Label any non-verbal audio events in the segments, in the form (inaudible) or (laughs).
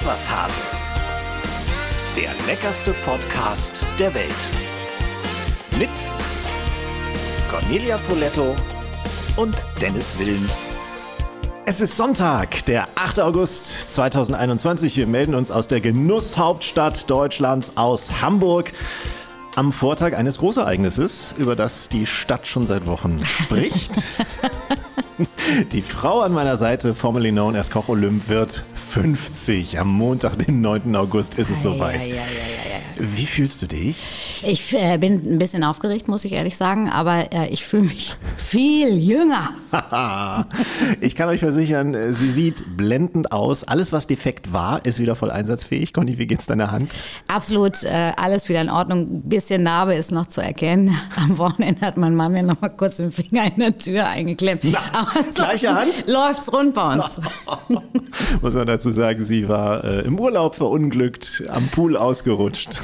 Iswas Hase. Der leckerste Podcast der Welt. Mit Cornelia Poletto und Dennis Wilms. Es ist Sonntag, der 8. August 2021. Wir melden uns aus der Genusshauptstadt Deutschlands, aus Hamburg. Am Vortag eines Großereignisses, über das die Stadt schon seit Wochen (laughs) spricht. Die Frau an meiner Seite, formerly known as Koch Olymp, wird 50. Am Montag, den 9. August, ist es soweit. Ja, ja, ja, Wie fühlst du dich? Ich äh, bin ein bisschen aufgeregt, muss ich ehrlich sagen, aber äh, ich fühle mich viel jünger. (laughs) ich kann euch versichern, äh, sie sieht blendend aus. Alles, was defekt war, ist wieder voll einsatzfähig. Conny, wie geht's deiner Hand? Absolut, äh, alles wieder in Ordnung. Ein bisschen Narbe ist noch zu erkennen. Am Wochenende hat mein Mann mir noch mal kurz den Finger in der Tür eingeklemmt. Na, gleiche Hand? Läuft's rund bei uns. (laughs) Muss man dazu sagen, sie war äh, im Urlaub verunglückt, am Pool ausgerutscht.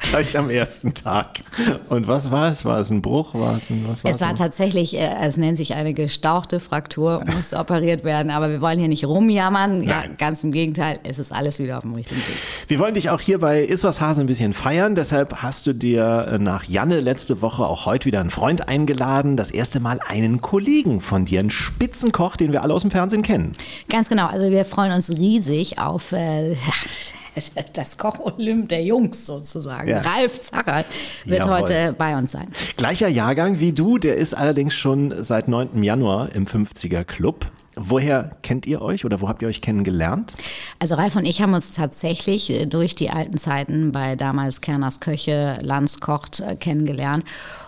Gleich am ersten Tag. Und was war es? War es ein Bruch? War es ein, was war Es war tatsächlich, äh, es nennt sich eine gestauchte Fraktur, musste operiert werden, aber wir wollen hier nicht rumjammern. Ja, ganz im Gegenteil, es ist alles wieder auf dem richtigen Weg. Wir wollen dich auch hier bei Iswas Hase ein bisschen feiern. Deshalb hast du dir äh, nach Janne letzte Woche auch heute wieder einen Freund eingeladen. Das erste Mal einen Kollegen von dir, einen Spitzenkoch, den wir alle aus dem Fernsehen kennen. Ganz genau, also wir freuen uns riesig auf äh, (laughs) das Koch-Olymp der Jungs sozusagen. Ja. Ralf Zacherl wird Jawohl. heute bei uns sein. Gleicher Jahrgang wie du, der ist allerdings schon seit 9. Januar im 50er Club. Woher kennt ihr euch oder wo habt ihr euch kennengelernt? Also Ralf und ich haben uns tatsächlich äh, durch die alten Zeiten bei damals Kerners Köche, Lanz kocht äh, kennengelernt.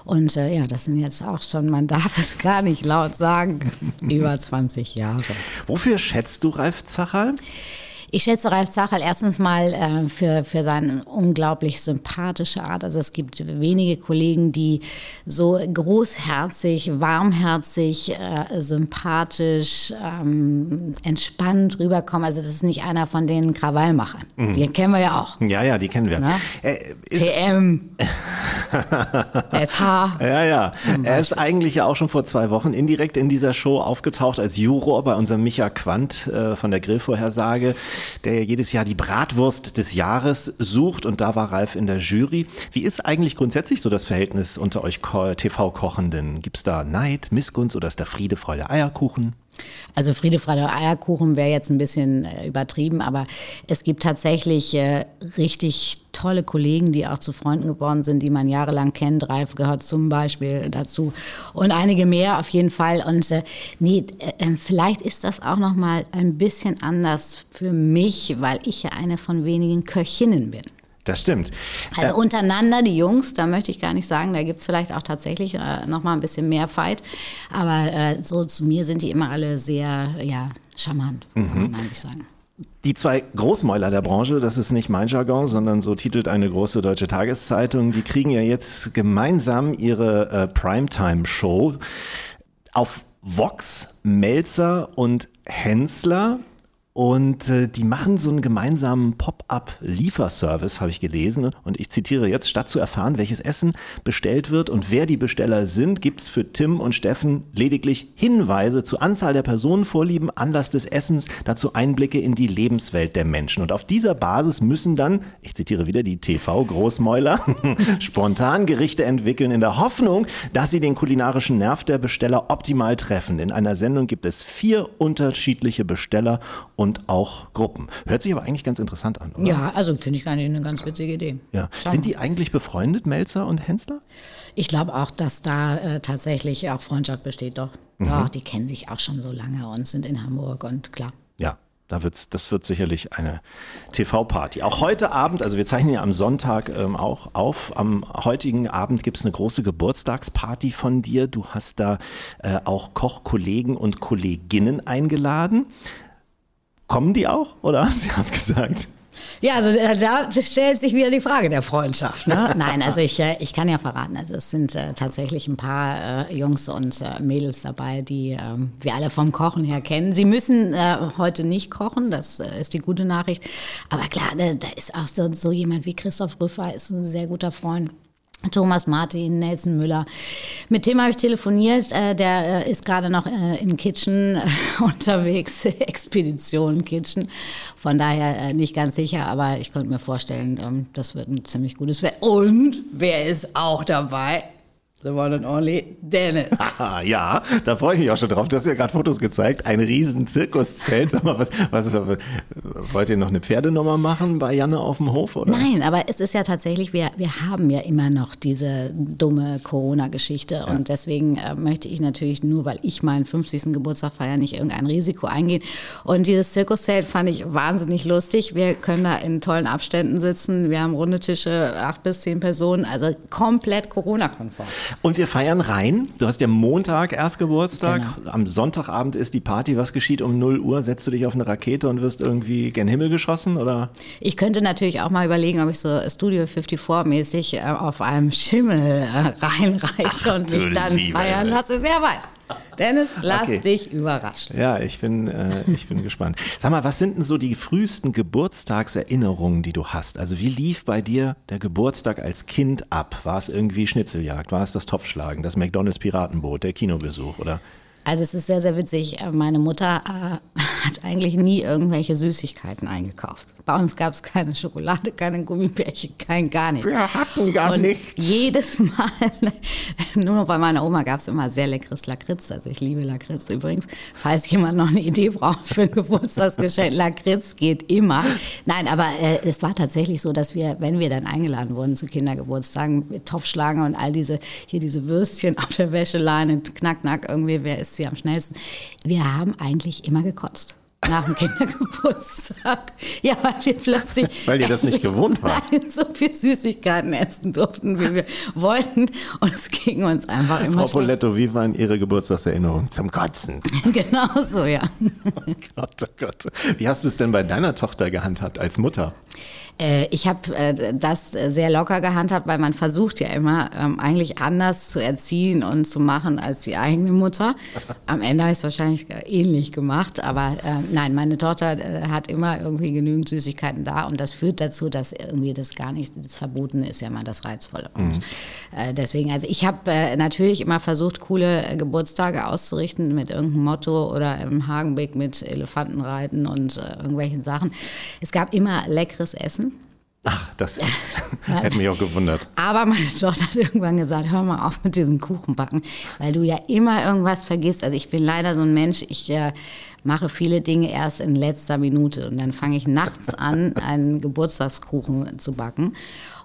Und äh, ja, das sind jetzt auch schon, man darf es gar nicht laut sagen, (laughs) über 20 Jahre. Wofür schätzt du Ralf Zacherl? Ich schätze Ralf Zacherl erstens mal äh, für, für seine unglaublich sympathische Art. Also es gibt wenige Kollegen, die so großherzig, warmherzig, äh, sympathisch, ähm, entspannt rüberkommen. Also das ist nicht einer von den Krawallmachern. Den kennen wir ja auch. Ja, ja, die kennen wir. Na? Äh, TM, SH. (laughs) ja, ja. Er ist eigentlich ja auch schon vor zwei Wochen indirekt in dieser Show aufgetaucht als Juror bei unserem Micha Quandt äh, von der Grillvorhersage, der ja jedes Jahr die Bratwurst des Jahres sucht und da war Ralf in der Jury. Wie ist eigentlich grundsätzlich so das Verhältnis unter euch Ko- TV-Kochenden? Gibt es da Neid, Missgunst oder ist da Friede, Freude, Eierkuchen? Also Friede, Freude, Eierkuchen wäre jetzt ein bisschen äh, übertrieben, aber es gibt tatsächlich äh, richtig tolle Kollegen, die auch zu Freunden geworden sind, die man jahrelang kennt. Ralf gehört zum Beispiel dazu und einige mehr auf jeden Fall. Und äh, nee, äh, äh, vielleicht ist das auch noch mal ein bisschen anders für mich, weil ich ja eine von wenigen Köchinnen bin. Das stimmt. Also untereinander, die Jungs, da möchte ich gar nicht sagen, da gibt es vielleicht auch tatsächlich äh, noch mal ein bisschen mehr Fight. Aber äh, so zu mir sind die immer alle sehr, ja, charmant, kann man eigentlich sagen. Die zwei Großmäuler der Branche, das ist nicht mein Jargon, sondern so titelt eine große deutsche Tageszeitung, die kriegen ja jetzt gemeinsam ihre äh, Primetime-Show auf Vox, Melzer und Hensler. Und äh, die machen so einen gemeinsamen Pop-up-Lieferservice, habe ich gelesen. Und ich zitiere jetzt, statt zu erfahren, welches Essen bestellt wird und wer die Besteller sind, gibt es für Tim und Steffen lediglich Hinweise zur Anzahl der Personenvorlieben, Anlass des Essens, dazu Einblicke in die Lebenswelt der Menschen. Und auf dieser Basis müssen dann, ich zitiere wieder die TV-Großmäuler, (laughs) spontan Gerichte entwickeln in der Hoffnung, dass sie den kulinarischen Nerv der Besteller optimal treffen. In einer Sendung gibt es vier unterschiedliche Besteller und auch Gruppen. Hört sich aber eigentlich ganz interessant an, oder? Ja, also finde ich eigentlich eine ganz witzige Idee. Ja. Schauen Sind die eigentlich befreundet, Melzer und Hensler? Ich glaube auch, dass da äh, tatsächlich auch Freundschaft besteht, doch. Ja, die kennen sich auch schon so lange und sind in Hamburg und klar. Ja, da wird's, das wird sicherlich eine TV-Party. Auch heute Abend, also wir zeichnen ja am Sonntag ähm, auch auf, am heutigen Abend gibt's eine große Geburtstagsparty von dir. Du hast da äh, auch Kochkollegen und Kolleginnen eingeladen. Kommen die auch oder haben sie (laughs) abgesagt? Ja, also äh, da stellt sich wieder die Frage der Freundschaft. Ne? (laughs) Nein, also ich, äh, ich kann ja verraten, also es sind äh, tatsächlich ein paar äh, Jungs und äh, Mädels dabei, die ähm, wir alle vom Kochen her kennen. Sie müssen äh, heute nicht kochen, das ist die gute Nachricht. Aber klar, da, da ist auch so, so jemand wie Christoph Rüffer, ist ein sehr guter Freund. Thomas Martin, Nelson Müller. Mit dem habe ich telefoniert. Äh, der äh, ist gerade noch äh, in Kitchen (laughs) unterwegs, (laughs) Expedition Kitchen. Von daher nicht ganz sicher, aber ich könnte mir vorstellen, ähm, das wird ein ziemlich gutes Wetter. Und wer ist auch dabei? The one and only Dennis. Ah, (laughs) ja, da freue ich mich auch schon drauf. Du hast ja gerade Fotos gezeigt. Ein riesen Zirkuszelt. Sag (laughs) mal, was, was, wollt ihr noch eine Pferdenummer machen bei Janne auf dem Hof? Oder? Nein, aber es ist ja tatsächlich, wir, wir haben ja immer noch diese dumme Corona-Geschichte. Ja. Und deswegen äh, möchte ich natürlich nur, weil ich meinen 50. Geburtstag feiere, nicht irgendein Risiko eingehen. Und dieses Zirkuszelt fand ich wahnsinnig lustig. Wir können da in tollen Abständen sitzen. Wir haben runde Tische, acht bis zehn Personen. Also komplett Corona-konform. Und wir feiern rein. Du hast ja Montag erst Geburtstag. Genau. Am Sonntagabend ist die Party. Was geschieht um 0 Uhr? Setzt du dich auf eine Rakete und wirst irgendwie gen Himmel geschossen? Oder? Ich könnte natürlich auch mal überlegen, ob ich so Studio 54-mäßig äh, auf einem Schimmel äh, reinreiche und mich dann feiern lasse. Wer weiß. Dennis, lass okay. dich überraschen. Ja, ich bin, äh, ich bin (laughs) gespannt. Sag mal, was sind denn so die frühesten Geburtstagserinnerungen, die du hast? Also wie lief bei dir der Geburtstag als Kind ab? War es irgendwie Schnitzeljagd? War es das Topfschlagen, das McDonalds Piratenboot, der Kinobesuch oder? Also es ist sehr, sehr witzig. Meine Mutter äh, (laughs) hat eigentlich nie irgendwelche Süßigkeiten eingekauft. Bei uns gab es keine Schokolade, keine Gummibärchen, kein gar nichts. Wir hatten gar und nicht. Jedes Mal, (laughs) nur noch bei meiner Oma gab es immer sehr leckeres Lakritz. Also ich liebe Lakritz übrigens. Falls jemand noch eine Idee braucht für ein Geburtstagsgeschenk, (laughs) Lakritz geht immer. Nein, aber äh, es war tatsächlich so, dass wir, wenn wir dann eingeladen wurden zu Kindergeburtstagen, mit Topfschlagen und all diese, hier diese Würstchen auf der Wäscheleine, knack, knack, irgendwie, wer ist sie am schnellsten? Wir haben eigentlich immer gekotzt nach dem Kindergeburtstag. (laughs) Ja, weil wir plötzlich. (laughs) Weil ihr das nicht gewohnt. (laughs) Nein, so viel Süßigkeiten essen durften, wie wir wollten. Und es ging uns einfach immer. Frau Poletto, wie waren Ihre Geburtstagserinnerungen? Zum Kotzen. genau so, ja. Oh Gott, oh Gott. Wie hast du es denn bei deiner Tochter gehandhabt als Mutter? Äh, ich habe äh, das sehr locker gehandhabt, weil man versucht ja immer ähm, eigentlich anders zu erziehen und zu machen als die eigene Mutter. Am Ende habe ich es wahrscheinlich ähnlich gemacht, aber äh, nein, meine Tochter hat immer irgendwie genügend Süßigkeiten da und das führt dazu, dass irgendwie das gar nicht, das Verbotene ist ja mal das Reizvolle. Mhm. Und deswegen, also ich habe natürlich immer versucht, coole Geburtstage auszurichten mit irgendeinem Motto oder im Hagenbeck mit Elefantenreiten und irgendwelchen Sachen. Es gab immer leckeres Essen. Ach, das (laughs) (laughs) hätte mich auch gewundert. Aber meine Tochter hat irgendwann gesagt, hör mal auf mit diesem Kuchenbacken, weil du ja immer irgendwas vergisst. Also ich bin leider so ein Mensch, ich äh, mache viele Dinge erst in letzter Minute und dann fange ich nachts (laughs) an, einen Geburtstagskuchen zu backen.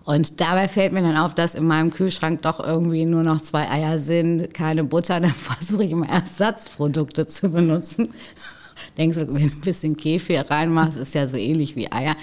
Und dabei fällt mir dann auf, dass in meinem Kühlschrank doch irgendwie nur noch zwei Eier sind, keine Butter. Dann versuche ich immer Ersatzprodukte zu benutzen. Denkst du, wenn du ein bisschen Kefir reinmachst, ist ja so ähnlich wie Eier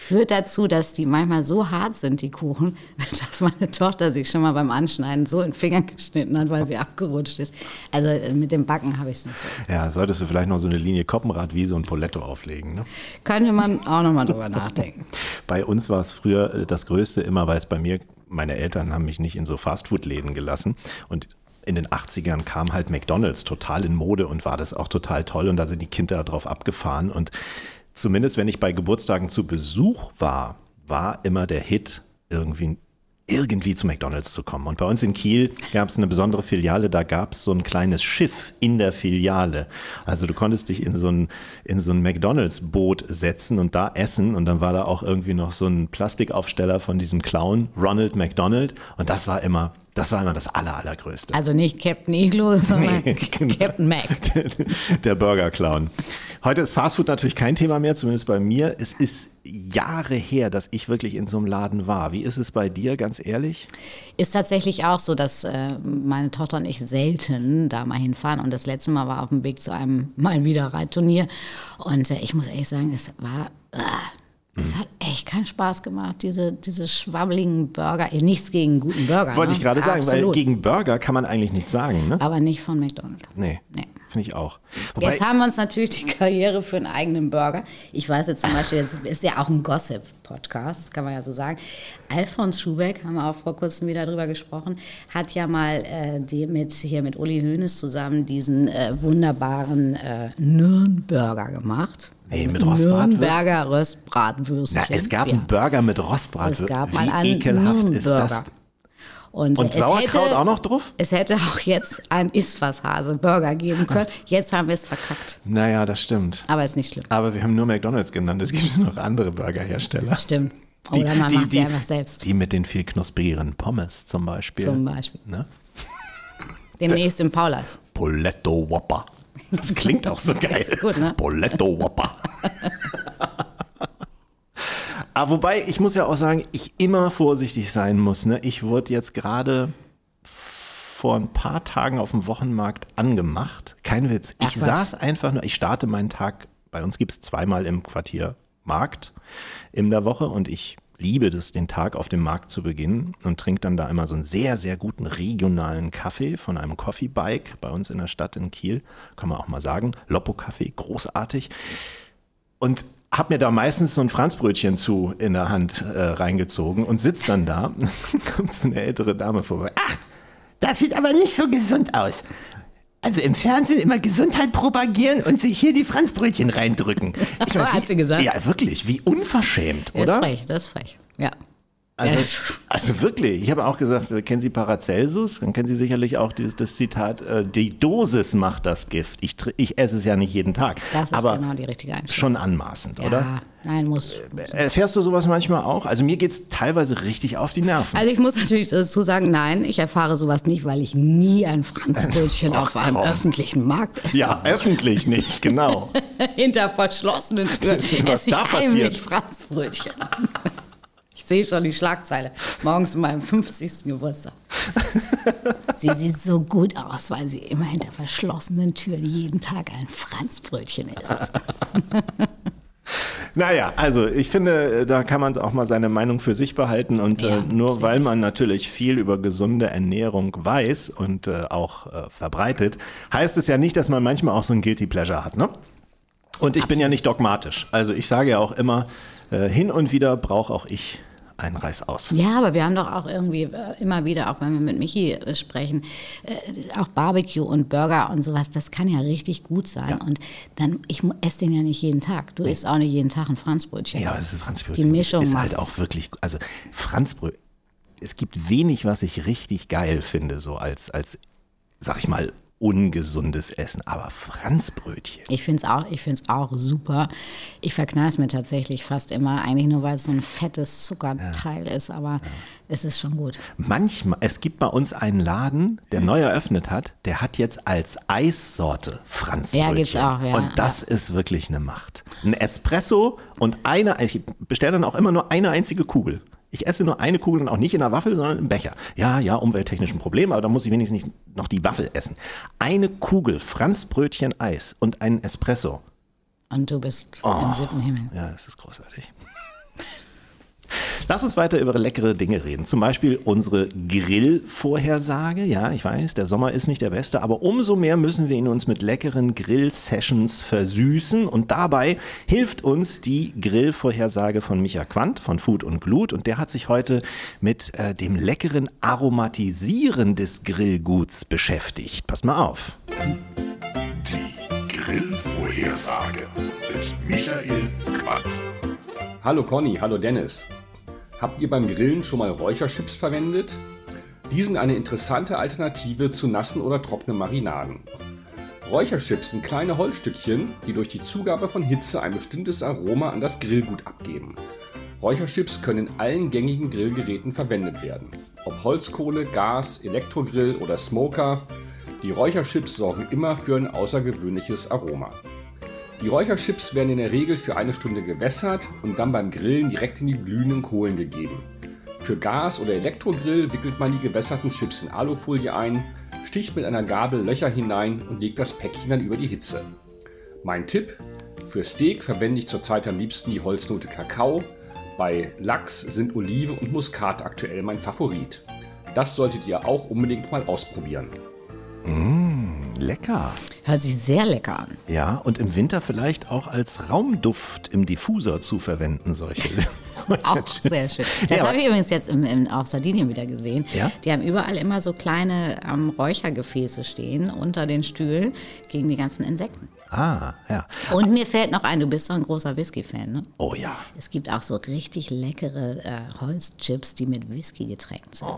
führt dazu, dass die manchmal so hart sind, die Kuchen, (laughs) dass meine Tochter sich schon mal beim Anschneiden so in den Fingern geschnitten hat, weil sie abgerutscht ist. Also äh, mit dem Backen habe ich es nicht so. Ja, solltest du vielleicht noch so eine Linie Koppenrad wie so ein Poletto auflegen. Ne? Könnte man auch noch mal drüber nachdenken. (laughs) Bei uns war es früher äh, das Größte immer, weil es bei mir, meine Eltern haben mich nicht in so Fastfood-Läden gelassen und in den 80ern kam halt McDonalds total in Mode und war das auch total toll und da sind die Kinder drauf abgefahren und zumindest wenn ich bei Geburtstagen zu Besuch war, war immer der Hit irgendwie irgendwie zu McDonalds zu kommen. Und bei uns in Kiel gab es eine besondere Filiale, da gab es so ein kleines Schiff in der Filiale. Also du konntest dich in so ein, in so ein McDonalds-Boot setzen und da essen und dann war da auch irgendwie noch so ein Plastikaufsteller von diesem Clown, Ronald McDonald. Und das war immer das war immer das aller, allergrößte. Also nicht Captain Iglo, (laughs) sondern nee, (laughs) genau. Captain Mac. (laughs) Der Burger Clown. Heute ist Fastfood natürlich kein Thema mehr, zumindest bei mir. Es ist Jahre her, dass ich wirklich in so einem Laden war. Wie ist es bei dir, ganz ehrlich? Ist tatsächlich auch so, dass äh, meine Tochter und ich selten da mal hinfahren. Und das letzte Mal war auf dem Weg zu einem mal wieder Reitturnier. Und äh, ich muss ehrlich sagen, es war. Äh, es hat echt keinen Spaß gemacht, diese, diese schwabbeligen Burger. Nichts gegen guten Burger. Wollte ne? ich gerade sagen, Absolut. weil gegen Burger kann man eigentlich nichts sagen. Ne? Aber nicht von McDonald's. Nee. nee. Finde ich auch. Wobei jetzt haben wir uns natürlich die Karriere für einen eigenen Burger. Ich weiß jetzt zum Beispiel, jetzt ist ja auch ein Gossip-Podcast, kann man ja so sagen. Alfons Schubeck, haben wir auch vor kurzem wieder drüber gesprochen, hat ja mal äh, die mit, hier mit Uli Hoeneß zusammen diesen äh, wunderbaren äh, Nürnberger gemacht. Nee, mit Rostbratwürstchen. Nürnberger Röstbratwürstchen. Na, es gab ja. einen Burger mit Rostbratwürstchen. Es gab mal Wie einen ekelhaft Nürnberger. ist das? Und, Und Sauerkraut hätte, auch noch drauf? Es hätte auch jetzt ein Iswas-Hase-Burger geben können. Jetzt haben wir es verkackt. Naja, das stimmt. Aber ist nicht schlimm. Aber wir haben nur McDonalds genannt. Es gibt noch andere Burgerhersteller. Stimmt. Die- Oder man die- macht sie einfach selbst. Die mit den viel knusprigeren Pommes zum Beispiel. Zum Beispiel. Ne? Demnächst im Paulas. Poletto Whopper. Das klingt auch so (laughs) geil. Gut, ne? Poletto Whopper. Aber wobei, ich muss ja auch sagen, ich immer vorsichtig sein muss. Ne? Ich wurde jetzt gerade vor ein paar Tagen auf dem Wochenmarkt angemacht. Kein Witz. Ach, Ich Quatsch. saß einfach nur, ich starte meinen Tag, bei uns gibt es zweimal im Quartier Markt in der Woche und ich liebe das, den Tag auf dem Markt zu beginnen und trinke dann da immer so einen sehr, sehr guten regionalen Kaffee von einem Coffee Bike bei uns in der Stadt in Kiel. Kann man auch mal sagen. Loppo Kaffee, großartig. Und hab mir da meistens so ein Franzbrötchen zu in der Hand äh, reingezogen und sitz dann da. (laughs) kommt so eine ältere Dame vorbei. Ach, Das sieht aber nicht so gesund aus. Also im Fernsehen immer Gesundheit propagieren und sich hier die Franzbrötchen reindrücken. (laughs) Ich mein, Hat sie gesagt? ja, wirklich, wie unverschämt, Das ist oder? frech, das ist frech. Ja. Also, also wirklich, ich habe auch gesagt, äh, kennen Sie Paracelsus? Dann kennen Sie sicherlich auch dieses, das Zitat, äh, die Dosis macht das Gift. Ich, ich esse es ja nicht jeden Tag. Das ist aber genau die richtige Einstellung. schon anmaßend, Ja, oder? nein, muss. Erfährst du sowas manchmal auch? Also mir geht es teilweise richtig auf die Nerven. Also ich muss natürlich dazu sagen, nein, ich erfahre sowas nicht, weil ich nie ein Franzbrötchen (laughs) auf einem komm. öffentlichen Markt esse. ja, öffentlich nicht, genau. (laughs) Hinter verschlossenen Türen (laughs) esse ich heimlich Franzbrötchen. Ich sehe schon die Schlagzeile. Morgens zu meinem 50. Geburtstag. Sie sieht so gut aus, weil sie immer hinter verschlossenen Türen jeden Tag ein Franzbrötchen isst. (laughs) Naja, also ich finde, da kann man auch mal seine Meinung für sich behalten und Ja, äh, nur weil absolut. man natürlich viel über gesunde Ernährung weiß und äh, auch äh, verbreitet, heißt es ja nicht, dass man manchmal auch so ein Guilty Pleasure hat, ne? Und ich bin ja nicht dogmatisch. Also ich sage ja auch immer, äh, hin und wieder brauche auch ich einen Reißaus. Ja, aber wir haben doch auch irgendwie äh, immer wieder, auch wenn wir mit Michi äh, sprechen, äh, auch Barbecue und Burger und sowas, das kann ja richtig gut sein. Und dann, ich esse den ja nicht jeden Tag. Du isst auch nicht jeden Tag ein Franzbrötchen. Ja, das ist Franzbrötchen. Die Mischung ist halt macht's. auch wirklich, also Franzbrötchen. Es gibt wenig, was ich richtig geil finde, so als, als, sag ich mal, ungesundes Essen. Aber Franzbrötchen. Ich finde es auch, ich find's auch super. Ich verknall es mir tatsächlich fast immer, eigentlich nur, weil es so ein fettes Zuckerteil ist, aber es ist schon gut. Manchmal, es gibt bei uns einen Laden, der neu eröffnet hat, der hat jetzt als Eissorte Franzbrötchen. Ja, gibt's auch, ja, Und das ist wirklich eine Macht. Ein Espresso und eine, ich bestelle dann auch immer nur eine einzige Kugel. Ich esse nur eine Kugel und auch nicht in der Waffel, sondern im Becher. Ja, ja, umwelttechnisch ein Problem, aber da muss ich wenigstens nicht noch die Waffel essen. Eine Kugel Franzbrötchen Eis und einen Espresso. Und du bist Oh. im siebten Himmel. Ja, es ist großartig. Lass uns weiter über leckere Dinge reden. Zum Beispiel unsere Grillvorhersage. Ja, ich weiß, der Sommer ist nicht der beste, aber umso mehr müssen wir ihn uns mit leckeren Grill-Sessions versüßen. Und dabei hilft uns die Grillvorhersage von Micha Quandt von Food und Glut. Und der hat sich heute mit äh, dem leckeren Aromatisieren des Grillguts beschäftigt. Pass mal auf. Die Grillvorhersage mit Michael Quandt. Hallo Conny, hallo Dennis. Habt ihr beim Grillen schon mal Räucherchips verwendet? Die sind eine interessante Alternative zu nassen oder trockenen Marinaden. Räucherchips sind kleine Holzstückchen, die durch die Zugabe von Hitze ein bestimmtes Aroma an das Grillgut abgeben. Räucherchips können in allen gängigen Grillgeräten verwendet werden. Ob Holzkohle, Gas, Elektrogrill oder Smoker, die Räucherchips sorgen immer für ein außergewöhnliches Aroma. Die Räucherchips werden in der Regel für eine Stunde gewässert und dann beim Grillen direkt in die glühenden Kohlen gegeben. Für Gas- oder Elektrogrill wickelt man die gewässerten Chips in Alufolie ein, sticht mit einer Gabel Löcher hinein und legt das Päckchen dann über die Hitze. Mein Tipp: Für Steak verwende ich zurzeit am liebsten die Holznote Kakao. Bei Lachs sind Olive und Muskat aktuell mein Favorit. Das solltet ihr auch unbedingt mal ausprobieren. Lecker. Hört sich sehr lecker an. Ja, und im Winter vielleicht auch als Raumduft im Diffusor zu verwenden, solche. (laughs) Auch sehr schön. Das Ja, habe ich übrigens jetzt im, im, auf Sardinien wieder gesehen. Ja? Die haben überall immer so kleine ähm, Räuchergefäße stehen unter den Stühlen gegen die ganzen Insekten. ah, ja. Und mir fällt noch ein, du bist doch ein großer Whisky-Fan, ne? Oh ja. Es gibt auch so richtig leckere äh, Holzchips, die mit Whisky getränkt sind.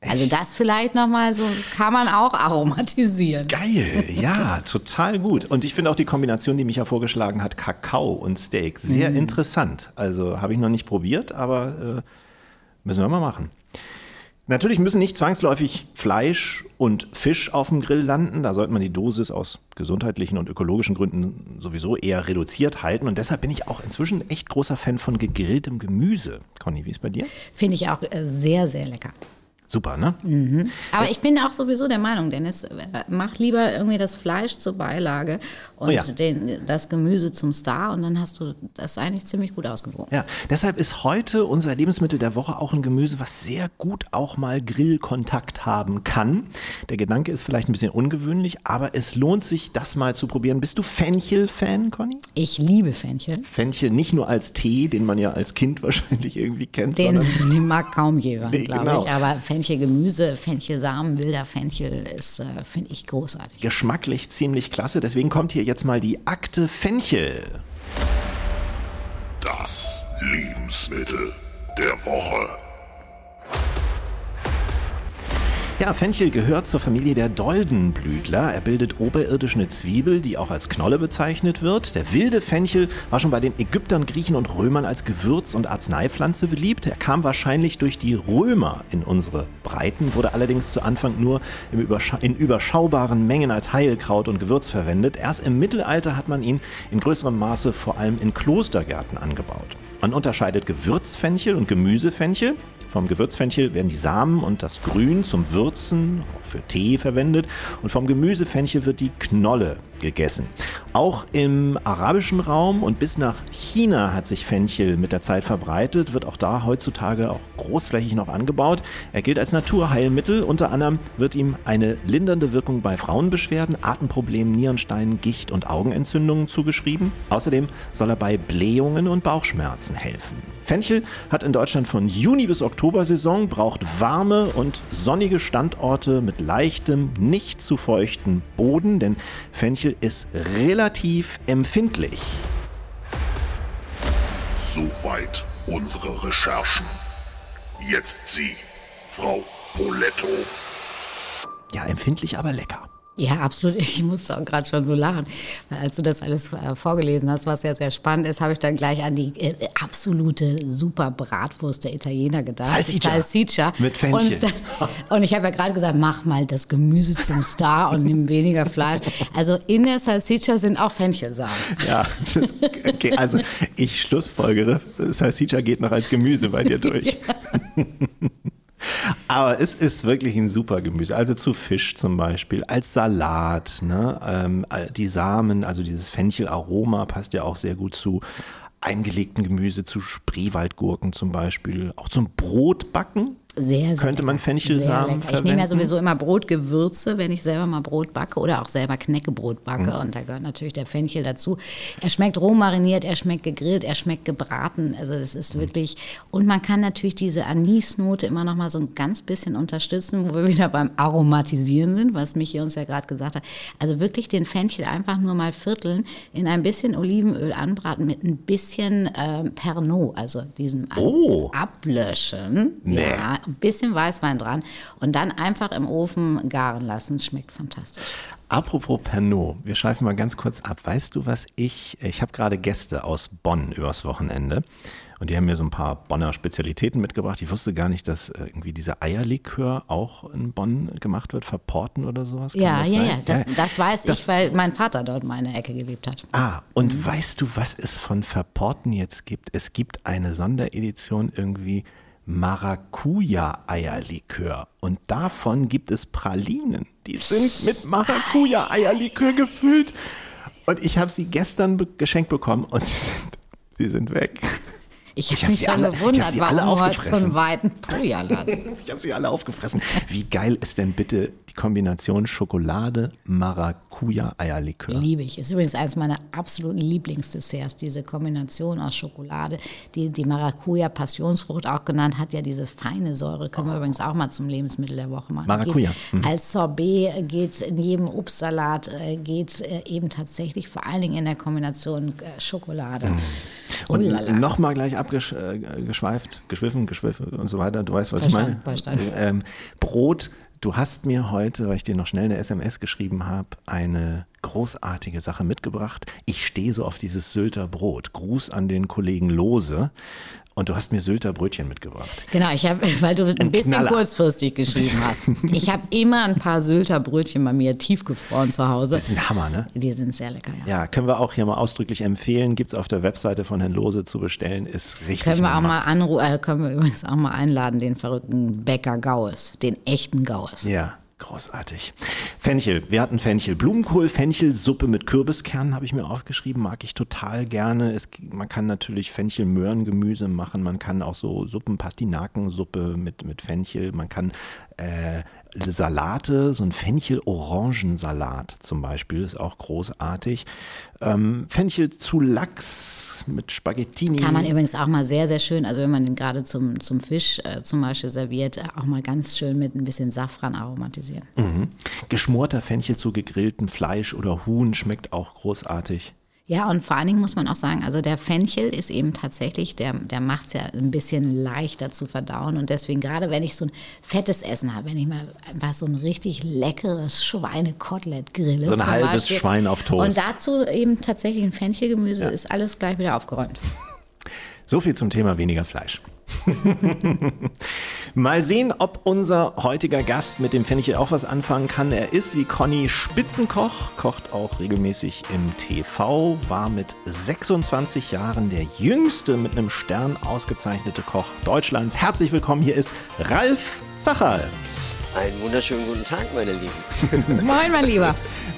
Also das vielleicht nochmal so, kann man auch aromatisieren. Geil, ja, total gut. Und ich finde auch die Kombination, die Micha vorgeschlagen hat, Kakao und Steak, sehr Mhm. interessant. Also habe ich noch nicht probiert, aber äh, müssen wir mal machen. Natürlich müssen nicht zwangsläufig Fleisch und Fisch auf dem Grill landen. Da sollte man die Dosis aus gesundheitlichen und ökologischen Gründen sowieso eher reduziert halten. Und deshalb bin ich auch inzwischen echt großer Fan von gegrilltem Gemüse. Conny, wie ist bei dir? Finde ich auch äh, sehr, sehr lecker. Super, ne? Aber ich bin auch sowieso der Meinung, Dennis, äh, mach lieber irgendwie das Fleisch zur Beilage und Oh ja. den, das Gemüse zum Star und dann hast du das eigentlich ziemlich gut ausgewogen. Ja, deshalb ist heute unser Lebensmittel der Woche auch ein Gemüse, was sehr gut auch mal Grillkontakt haben kann. Der Gedanke ist vielleicht ein bisschen ungewöhnlich, aber es lohnt sich, das mal zu probieren. Bist du Fenchel-Fan, Conny? Ich liebe Fenchel. Fenchel nicht nur als Tee, den man ja als Kind (laughs) wahrscheinlich irgendwie kennt, Den, sondern den mag kaum jemand, Nee, glaube genau. ich. Aber Fenchelgemüse, Fenchelsamen, wilder Fenchel ist, äh, finde ich, großartig. geschmacklich ziemlich klasse. Deswegen kommt hier jetzt mal die Akte Fenchel. Das Lebensmittel der Woche. Ja, Fenchel gehört zur Familie der Doldenblütler. Er bildet oberirdisch eine Zwiebel, die auch als Knolle bezeichnet wird. Der wilde Fenchel war schon bei den Ägyptern, Griechen und Römern als Gewürz- und Arzneipflanze beliebt. Er kam wahrscheinlich durch die Römer in unsere Breiten, wurde allerdings zu Anfang nur in überschaubaren Mengen als Heilkraut und Gewürz verwendet. Erst im Mittelalter hat man ihn in größerem Maße vor allem in Klostergärten angebaut. Man unterscheidet Gewürzfenchel und Gemüsefenchel. Vom Gewürzfenchel werden die Samen und das Grün zum Würzen, auch für Tee verwendet. Und vom Gemüsefenchel wird die Knolle gegessen. Auch im arabischen Raum und bis nach China hat sich Fenchel mit der Zeit verbreitet, wird auch da heutzutage auch großflächig noch angebaut. Er gilt als Naturheilmittel. Unter anderem wird ihm eine lindernde Wirkung bei Frauenbeschwerden, Atemproblemen, Nierensteinen, Gicht und Augenentzündungen zugeschrieben. Außerdem soll er bei Blähungen und Bauchschmerzen helfen. Fenchel hat in Deutschland von Juni bis Oktober Saison, braucht warme und sonnige Standorte mit leichtem, nicht zu feuchten Boden, denn Fenchel ist relativ empfindlich. Soweit unsere Recherchen. Jetzt Sie, Frau Poletto. Ja, empfindlich, aber lecker. Ja, absolut. (laughs) Ich musste auch gerade schon so lachen. Weil als du das alles äh, vorgelesen hast, was ja sehr spannend ist, habe ich dann gleich an die äh, absolute super Bratwurst der Italiener gedacht. Salsiccia. Salsiccia. Mit Fenchel. Und, (laughs) und ich habe ja gerade gesagt, mach mal das Gemüse zum Star und nimm weniger Fleisch. Also in der Salsiccia sind auch Fenchelsamen. Ja, ist, okay, also ich schlussfolgere, Salsiccia geht noch als Gemüse bei dir (laughs) durch. Aber es ist wirklich ein super Gemüse. Also zu Fisch zum Beispiel, als Salat. Ne? Ähm, die Samen, also dieses Fenchelaroma passt ja auch sehr gut zu eingelegten Gemüse, zu Spreewaldgurken zum Beispiel. Auch zum Brotbacken. Sehr, sehr Könnte man lecker. Fenchelsamen Sehr lecker. Ich nehme ja sowieso immer Brotgewürze, wenn ich selber mal Brot backe oder auch selber Knäckebrot backe. Mhm. Und da gehört natürlich der Fenchel dazu. Er schmeckt roh mariniert, er schmeckt gegrillt, er schmeckt gebraten. Also das ist Mhm. wirklich. Und man kann natürlich diese Anisnote immer noch mal so ein ganz bisschen unterstützen, wo wir wieder beim Aromatisieren sind, was Michi uns ja gerade gesagt hat. Also wirklich den Fenchel einfach nur mal vierteln, in ein bisschen Olivenöl anbraten mit ein bisschen ähm, Pernod, also diesem Oh. Ablöschen. Nee. Ja, ein bisschen Weißwein dran und dann einfach im Ofen garen lassen. Schmeckt fantastisch. Apropos Pernod, wir schweifen mal ganz kurz ab. Weißt du, was ich, ich habe gerade Gäste aus Bonn übers Wochenende und die haben mir so ein paar Bonner Spezialitäten mitgebracht. Ich wusste gar nicht, dass äh, irgendwie dieser Eierlikör auch in Bonn gemacht wird, verporten oder sowas. Kann Ja, das ja, sein? ja, das, das weiß ich, weil mein Vater dort mal in der Ecke gelebt hat. Ah, und Mhm. weißt du, was es von Verporten jetzt gibt? Es gibt eine Sonderedition irgendwie Maracuja-Eierlikör. Und davon gibt es Pralinen. Die sind mit Maracuja-Eierlikör gefüllt. Und ich habe sie gestern be geschenkt bekommen und sie sind, sie sind weg. Ich Ich habe hab mich schon alle- ich gewundert, sie alle warum du so aufgefressen. einen weiten anhast. (laughs) Ich habe sie alle aufgefressen. Wie geil ist denn bitte die Kombination Schokolade, Maracuja, Eierlikör. Liebe ich. Ist übrigens eines meiner absoluten Lieblingsdesserts, diese Kombination aus Schokolade. Die, die Maracuja, Passionsfrucht auch genannt, hat ja diese feine Säure. Können wir übrigens auch mal zum Lebensmittel der Woche machen. Maracuja. Geht, Als Sorbet geht es in jedem Obstsalat, äh, geht es äh, eben tatsächlich vor allen Dingen in der Kombination äh, Schokolade. Und Ulala. nochmal gleich abgeschweift, geschwiffen, geschwiffen und so weiter. Du weißt, was Verstanden, ich meine. Ähm, Brot. Du hast mir heute, weil ich dir noch schnell eine SMS geschrieben habe, eine großartige Sache mitgebracht. Ich stehe so auf dieses Sylter Brot. Gruß an den Kollegen Lose. Und du hast mir Sylter Brötchen mitgebracht. Genau, ich habe, (laughs) weil du ein bisschen Knaller. kurzfristig geschrieben hast. Ich habe immer ein paar Sylter Brötchen bei mir tiefgefroren zu Hause. Das ist ein Hammer, ne? Die sind sehr lecker, ja. Ja, können wir auch hier mal ausdrücklich empfehlen. Gibt es auf der Webseite von Herrn Lose zu bestellen. Ist richtig. Können wir auch mal anrufen, äh, können wir (laughs) übrigens auch mal einladen, den verrückten Bäcker Gaues, den echten Gaues. Ja, großartig. Fenchel. Wir hatten Fenchel. Blumenkohl, Fenchelsuppe mit Kürbiskernen habe ich mir aufgeschrieben. Mag ich total gerne. Es, man kann natürlich Fenchel-Möhrengemüse machen. Man kann auch so Suppen, Pastinakensuppe mit, mit Fenchel. Man kann äh, Salate, so ein Fenchel-Orangensalat zum Beispiel, ist auch großartig. Ähm, Fenchel zu Lachs mit Spaghettini. Kann man übrigens auch mal sehr, sehr schön, also wenn man den gerade zum, zum Fisch äh, zum Beispiel serviert, äh, auch mal ganz schön mit ein bisschen Safran aromatisieren. Mhm. Geschmorter Fenchel zu gegrilltem Fleisch oder Huhn schmeckt auch großartig. Ja, und vor allen Dingen muss man auch sagen, also der Fenchel ist eben tatsächlich, der, der macht es ja ein bisschen leichter zu verdauen. Und deswegen, gerade wenn ich so ein fettes Essen habe, wenn ich mal einfach so ein richtig leckeres Schweinekotelett grille. So ein halbes Beispiel, Schwein auf Toast. Und dazu eben tatsächlich ein Fenchelgemüse, ist alles gleich wieder aufgeräumt. So viel zum Thema weniger Fleisch. (laughs) Mal sehen, ob unser heutiger Gast mit dem Fenchel auch was anfangen kann. Er ist wie Conny Spitzenkoch, kocht auch regelmäßig im TV, war mit 26 Jahren der jüngste mit einem Stern ausgezeichnete Koch Deutschlands. Herzlich willkommen, hier ist Ralf Zacherl. Einen wunderschönen guten Tag, meine Lieben. (laughs) Moin, mein Lieber.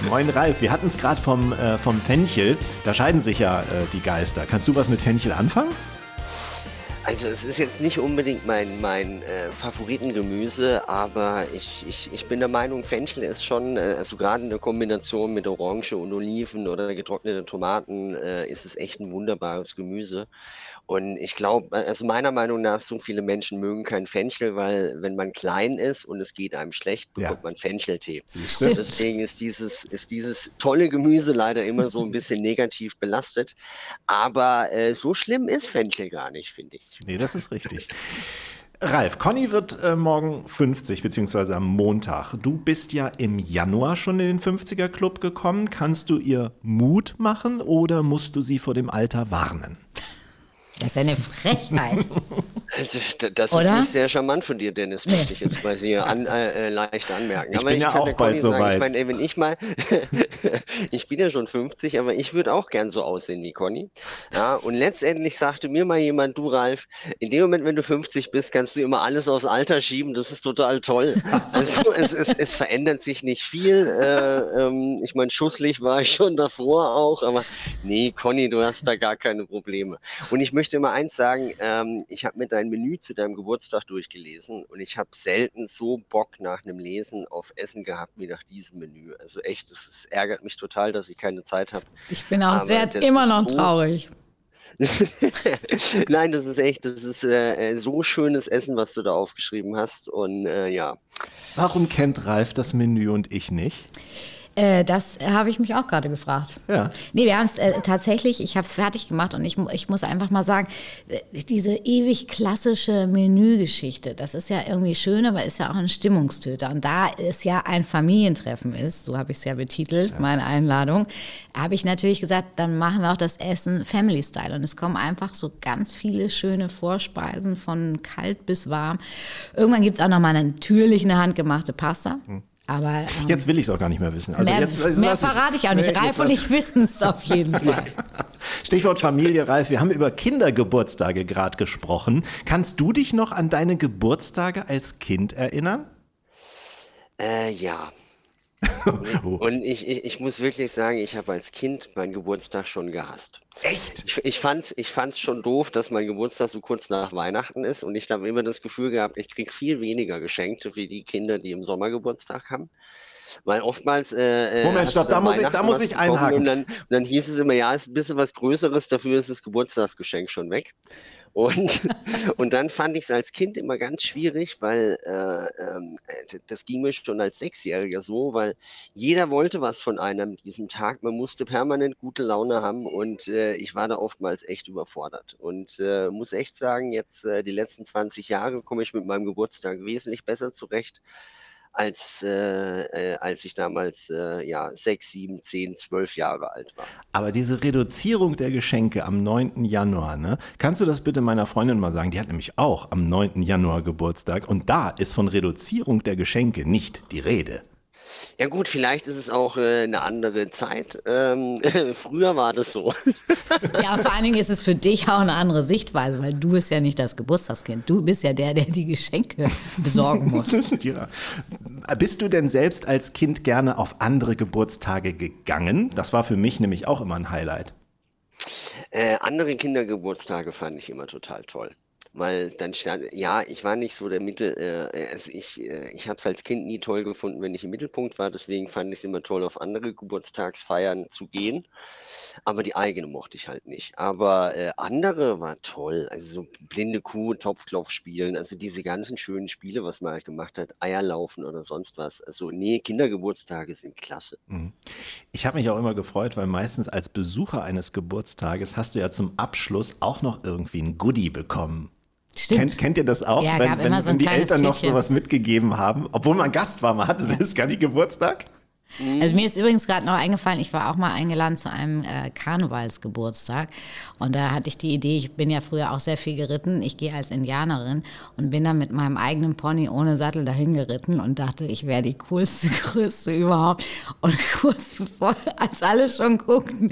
Moin Ralf, wir hatten es gerade vom, äh, vom Fenchel. Da scheiden sich ja äh, die Geister. Kannst du was mit Fenchel anfangen? Also es ist jetzt nicht unbedingt mein, mein äh, Favoritengemüse, aber ich, ich, ich bin der Meinung, Fenchel ist schon, äh, also gerade in der Kombination mit Orange und Oliven oder getrocknete Tomaten, äh, ist es echt ein wunderbares Gemüse. Und ich glaube, also meiner Meinung nach, so viele Menschen mögen kein Fenchel, weil wenn man klein ist und es geht einem schlecht, Ja. bekommt man Fencheltee. Und deswegen ist dieses, ist dieses tolle Gemüse leider immer so ein bisschen negativ belastet. Aber äh, so schlimm ist Fenchel gar nicht, finde ich. Nee, das ist richtig. Ralf, Conny wird äh, morgen 50, beziehungsweise am Montag. Du bist ja im Januar schon in den 50er Club gekommen. Kannst du ihr Mut machen oder musst du sie vor dem Alter warnen? Das ist eine Frechheit. (laughs) Das ist Oder? nicht sehr charmant von dir, Dennis, möchte ich jetzt mal hier an, äh, äh, leicht anmerken. Ich bin ja kann auch bald Conny sagen, soweit. Ich meine, ey, wenn ich mal, (laughs) ich bin ja schon 50, aber ich würde auch gern so aussehen wie Conny. Ja, und letztendlich sagte mir mal jemand, du Ralf, in dem Moment, wenn du 50 bist, kannst du immer alles aufs Alter schieben, das ist total toll. (laughs) Also es, es, es verändert sich nicht viel. Äh, ähm, ich meine, schusslich war ich schon davor auch, aber nee, Conny, du hast da gar keine Probleme. Und ich möchte mal eins sagen, ähm, ich habe mir dein Menü zu deinem Geburtstag durchgelesen und ich habe selten so Bock nach einem Lesen auf Essen gehabt wie nach diesem Menü. Also echt, es es ärgert mich total, dass ich keine Zeit habe. Ich bin auch Aber sehr immer noch so- traurig. (laughs) Nein, das ist echt, das ist äh, äh, so schönes Essen, was du da aufgeschrieben hast. Und äh, ja, Warum kennt Ralf das Menü und ich nicht? Äh, das habe ich mich auch gerade gefragt. Ja. Nee, wir haben es äh, tatsächlich, ich habe es fertig gemacht und ich, ich muss einfach mal sagen, äh, diese ewig klassische Menügeschichte, das ist ja irgendwie schön, aber ist ja auch ein Stimmungstöter. Und da es ja ein Familientreffen ist, so habe ich es ja betitelt, meine Einladung, habe ich natürlich gesagt, dann machen wir auch das Essen Family Style. Und es kommen einfach so ganz viele schöne Vorspeisen von kalt bis warm. Irgendwann gibt es auch noch mal natürlich eine handgemachte Pasta. Aber ähm, Jetzt will ich es auch gar nicht mehr wissen. Also mehr, jetzt, jetzt mehr verrate ich auch nicht. Nee, Ralf und ich wissen es auf jeden (laughs) Fall. Stichwort Familie, Ralf. Wir haben über Kindergeburtstage gerade gesprochen. Kannst du dich noch an deine Geburtstage als Kind erinnern? äh, ja. (laughs) Und ich, ich, ich muss wirklich sagen, ich habe als Kind meinen Geburtstag schon gehasst. Echt? Ich, ich fand es ich fand's schon doof, dass mein Geburtstag so kurz nach Weihnachten ist und ich habe immer das Gefühl gehabt, ich kriege viel weniger Geschenke wie die Kinder, die im Sommer Geburtstag haben. Weil oftmals. Äh, äh Moment, stopp, da muss ich- da muss ich einhaken. Und dann, und dann hieß es immer, ja, ist ein bisschen was Größeres, dafür ist das Geburtstagsgeschenk schon weg. Und, (laughs) und dann fand ich es als Kind immer ganz schwierig, weil äh, äh, das ging mir schon als Sechsjähriger so, weil jeder wollte was von einem diesem Tag. Man musste permanent gute Laune haben und äh, ich war da oftmals echt überfordert. Und äh, muss echt sagen, jetzt äh, die letzten 20 Jahre komme ich mit meinem Geburtstag wesentlich besser zurecht als, äh, äh, als ich damals äh, ja, sechs, sieben, zehn, zwölf Jahre alt war. Aber diese Reduzierung der Geschenke am 9. Januar, ne? Kannst du das bitte meiner Freundin mal sagen? Die hat nämlich auch am 9. Januar Geburtstag und da ist von Reduzierung der Geschenke nicht die Rede. Ja gut, vielleicht ist es auch äh, eine andere Zeit. Ähm, (laughs) früher war das so. (laughs) Ja, vor allen Dingen ist es für dich auch eine andere Sichtweise, weil du bist ja nicht das Geburtstagskind. Du bist ja der, der die Geschenke (laughs) besorgen muss. ja. Bist du denn selbst als Kind gerne auf andere Geburtstage gegangen? Das war für mich nämlich auch immer ein Highlight. Äh, andere Kindergeburtstage fand ich immer total toll. Weil dann stand, ja, ich war nicht so der Mittel, äh, also ich, äh, ich habe es als Kind nie toll gefunden, wenn ich im Mittelpunkt war, deswegen fand ich es immer toll, auf andere Geburtstagsfeiern zu gehen. Aber die eigene mochte ich halt nicht. Aber äh, andere war toll. Also so blinde Kuh, Topfklopf spielen, also diese ganzen schönen Spiele, was man halt gemacht hat, Eierlaufen oder sonst was. Also nee, Kindergeburtstage sind klasse. Ich habe mich auch immer gefreut, weil meistens als Besucher eines Geburtstages hast du ja zum Abschluss auch noch irgendwie ein Goodie bekommen. Stimmt. Kennt, kennt ihr das auch? Ja, wenn wenn, so wenn die Eltern noch Tütchen. sowas mitgegeben haben, obwohl man Gast war, man hatte selbst gar nicht Geburtstag. Also mir ist übrigens gerade noch eingefallen, ich war auch mal eingeladen zu einem äh, Karnevalsgeburtstag und da hatte ich die Idee, ich bin ja früher auch sehr viel geritten, ich gehe als Indianerin und bin dann mit meinem eigenen Pony ohne Sattel dahin geritten und dachte, ich wäre die coolste (laughs) Größte überhaupt und (laughs) kurz bevor, als alle schon guckten,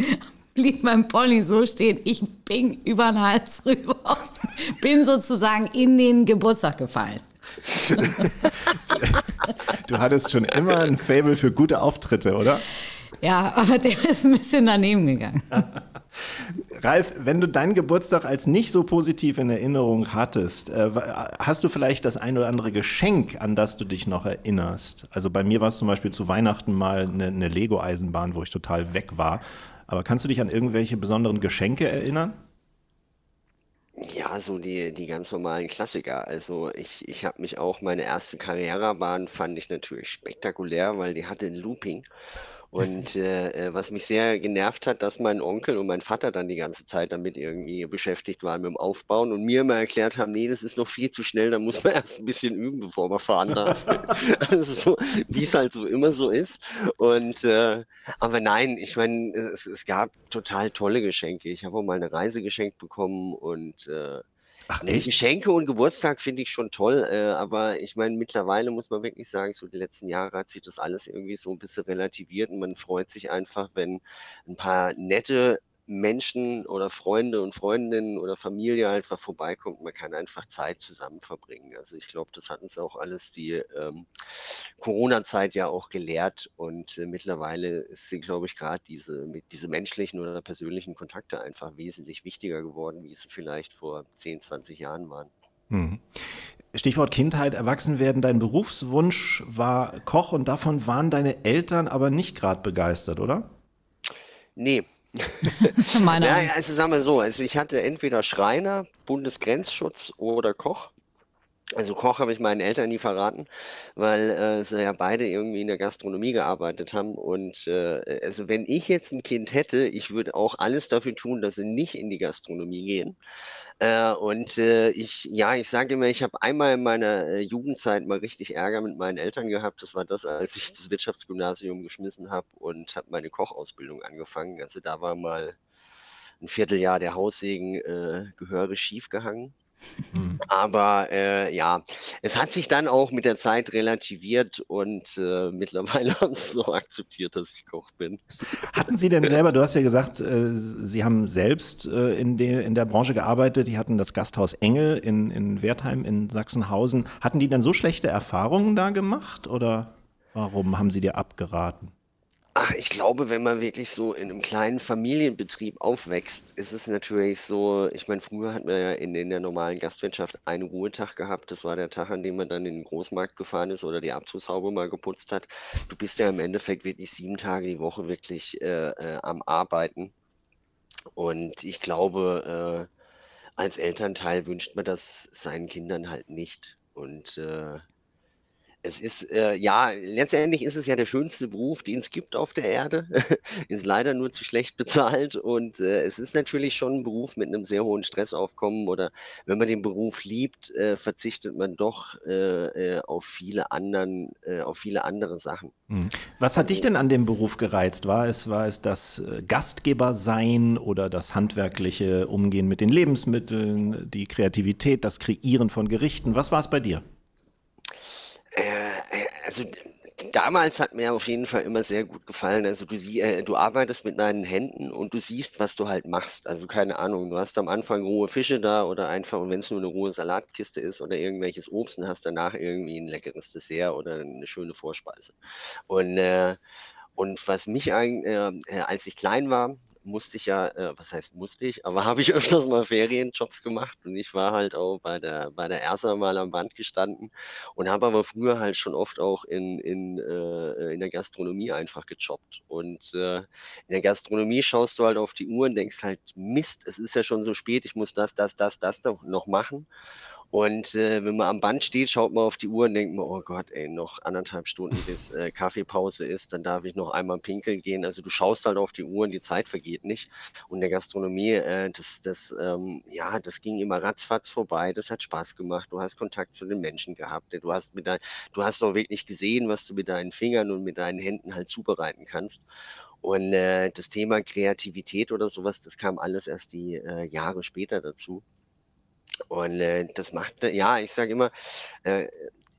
blieb mein Pony so stehen, ich bin über den Hals rüber bin sozusagen in den Geburtstag gefallen. Du hattest schon immer ein Fable für gute Auftritte, oder? Ja, aber der ist ein bisschen daneben gegangen. Ralf, wenn du deinen Geburtstag als nicht so positiv in Erinnerung hattest, äh, hast du vielleicht das ein oder andere Geschenk, an das du dich noch erinnerst? Also bei mir war es zum Beispiel zu Weihnachten mal eine, eine Lego-Eisenbahn, wo ich total weg war. Aber kannst du dich an irgendwelche besonderen Geschenke erinnern? Ja, so die, die ganz normalen Klassiker. Also ich, ich habe mich auch, meine erste Carrera-Bahn fand ich natürlich spektakulär, weil die hatte ein Looping. Und äh, äh, was mich sehr genervt hat, dass mein Onkel und mein Vater dann die ganze Zeit damit irgendwie beschäftigt waren mit dem Aufbauen und mir immer erklärt haben, nee, das ist noch viel zu schnell, da muss man (laughs) erst ein bisschen üben, bevor man fahren (laughs) darf. (laughs) also so, wie es halt so immer so ist. Und äh, aber nein, ich meine, es, es gab total tolle Geschenke. Ich habe auch mal eine Reise geschenkt bekommen und äh, Ach Nee, Geschenke und Geburtstag finde ich schon toll, äh, aber ich meine, mittlerweile muss man wirklich sagen, so die letzten Jahre hat sich das alles irgendwie so ein bisschen relativiert und man freut sich einfach, wenn ein paar nette Menschen oder Freunde und Freundinnen oder Familie einfach vorbeikommt. Man kann einfach Zeit zusammen verbringen. Also ich glaube, das hat uns auch alles die ähm, Corona-Zeit ja auch gelehrt und äh, mittlerweile sind, glaube ich, gerade diese, diese menschlichen oder persönlichen Kontakte einfach wesentlich wichtiger geworden, wie sie vielleicht vor 10, 20 Jahren waren. Mhm. Stichwort Kindheit, Erwachsenwerden. Dein Berufswunsch war Koch und davon waren deine Eltern aber nicht gerade begeistert, oder? Nee. (laughs) Meine Ja, also sagen wir so, also ich hatte entweder Schreiner, Bundesgrenzschutz oder Koch. Also Koch habe ich meinen Eltern nie verraten, weil äh, sie ja beide irgendwie in der Gastronomie gearbeitet haben. Und äh, also wenn ich jetzt ein Kind hätte, ich würde auch alles dafür tun, dass sie nicht in die Gastronomie gehen. Äh, und äh, ich, ja, ich sage immer, ich habe einmal in meiner äh, Jugendzeit mal richtig Ärger mit meinen Eltern gehabt. Das war das, als ich das Wirtschaftsgymnasium geschmissen habe und habe meine Kochausbildung angefangen. Also da war mal ein Vierteljahr der Haussegen äh, gehörig schief gehangen. Aber äh, ja, es hat sich dann auch mit der Zeit relativiert und äh, mittlerweile haben (laughs) sie so akzeptiert, dass ich Koch bin. Hatten Sie denn selber, du hast ja gesagt, äh, Sie haben selbst äh, in, der, in der Branche gearbeitet, die hatten das Gasthaus Engel in, in Wertheim in Sachsenhausen. Hatten die dann so schlechte Erfahrungen da gemacht oder Warum haben sie dir abgeraten? Ach, ich glaube, wenn man wirklich so in einem kleinen Familienbetrieb aufwächst, ist es natürlich so, ich meine, früher hat man ja in, in der normalen Gastwirtschaft einen Ruhetag gehabt. Das war der Tag, an dem man dann in den Großmarkt gefahren ist oder die Abzugshaube mal geputzt hat. Du bist ja im Endeffekt wirklich sieben Tage die Woche wirklich äh, äh, am Arbeiten. Und ich glaube, äh, als Elternteil wünscht man das seinen Kindern halt nicht. Und äh, es ist, äh, ja, letztendlich ist es ja der schönste Beruf, den es gibt auf der Erde. (laughs) ist leider nur zu schlecht bezahlt und äh, es ist natürlich schon ein Beruf mit einem sehr hohen Stressaufkommen oder wenn man den Beruf liebt, äh, verzichtet man doch äh, äh, auf viele anderen, äh, auf viele andere Sachen. Hm. Was hat dich denn an dem Beruf gereizt? War es, war es das äh, Gastgeber sein oder das handwerkliche Umgehen mit den Lebensmitteln, die Kreativität, das Kreieren von Gerichten? Was war es bei dir? Also damals hat mir auf jeden Fall immer sehr gut gefallen. Also du, sie, äh, du arbeitest mit deinen Händen und du siehst, was du halt machst. Also keine Ahnung, du hast am Anfang rohe Fische da oder einfach, und wenn es nur eine rohe Salatkiste ist oder irgendwelches Obst, dann hast danach irgendwie ein leckeres Dessert oder eine schöne Vorspeise. Und äh, und was mich eigentlich, äh, äh, als ich klein war, musste ich ja, äh, was heißt musste ich, aber (laughs) habe ich öfters mal Ferienjobs gemacht und ich war halt auch bei der, bei der ERSA mal am Band gestanden und habe aber früher halt schon oft auch in, in, äh, in der Gastronomie einfach gejobbt. Und äh, in der Gastronomie schaust du halt auf die Uhr und denkst halt, Mist, es ist ja schon so spät, ich muss das, das, das, das noch machen. Und äh, wenn man am Band steht, schaut man auf die Uhr und denkt man, oh Gott, ey, noch anderthalb Stunden bis äh, Kaffeepause ist, dann darf ich noch einmal pinkeln gehen. Also du schaust halt auf die Uhr und die Zeit vergeht nicht. Und der Gastronomie, äh, das, das, ähm, ja, das ging immer ratzfatz vorbei. Das hat Spaß gemacht. Du hast Kontakt zu den Menschen gehabt. Du hast mit dein, du hast auch wirklich gesehen, was du mit deinen Fingern und mit deinen Händen halt zubereiten kannst. Und äh, das Thema Kreativität oder sowas, das kam alles erst die äh, Jahre später dazu. Und äh, das macht, ja, ich sage immer, äh,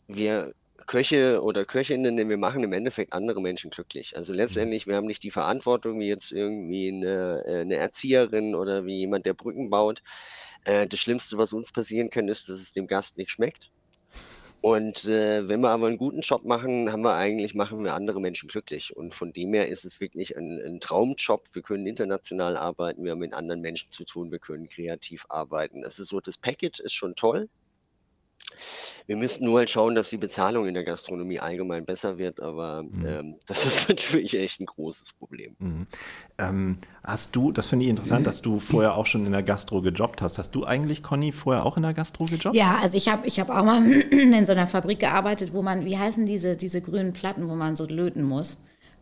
wir Köche oder Köchinnen, wir machen im Endeffekt andere Menschen glücklich. Also letztendlich, wir haben nicht die Verantwortung, wie jetzt irgendwie eine, äh, eine Erzieherin oder wie jemand, der Brücken baut. Äh, das Schlimmste, was uns passieren kann, ist, dass es dem Gast nicht schmeckt. Und äh, wenn wir aber einen guten Job machen, haben wir eigentlich, machen wir andere Menschen glücklich. Und von dem her ist es wirklich ein, ein Traumjob. Wir können international arbeiten, wir haben mit anderen Menschen zu tun, wir können kreativ arbeiten. Also so, das Package ist schon toll. Wir müssten nur halt schauen, dass die Bezahlung in der Gastronomie allgemein besser wird, aber mhm. ähm, (laughs) das ist natürlich echt ein großes Problem. Mhm. Ähm, hast du, das finde ich interessant, dass du vorher auch schon in der Gastro gejobbt hast. Hast du eigentlich, Conny, vorher auch in der Gastro gejobbt? Ja, also ich habe ich hab auch mal (clears throat) in so einer Fabrik gearbeitet, wo man, wie heißen diese, diese grünen Platten, wo man so löten muss?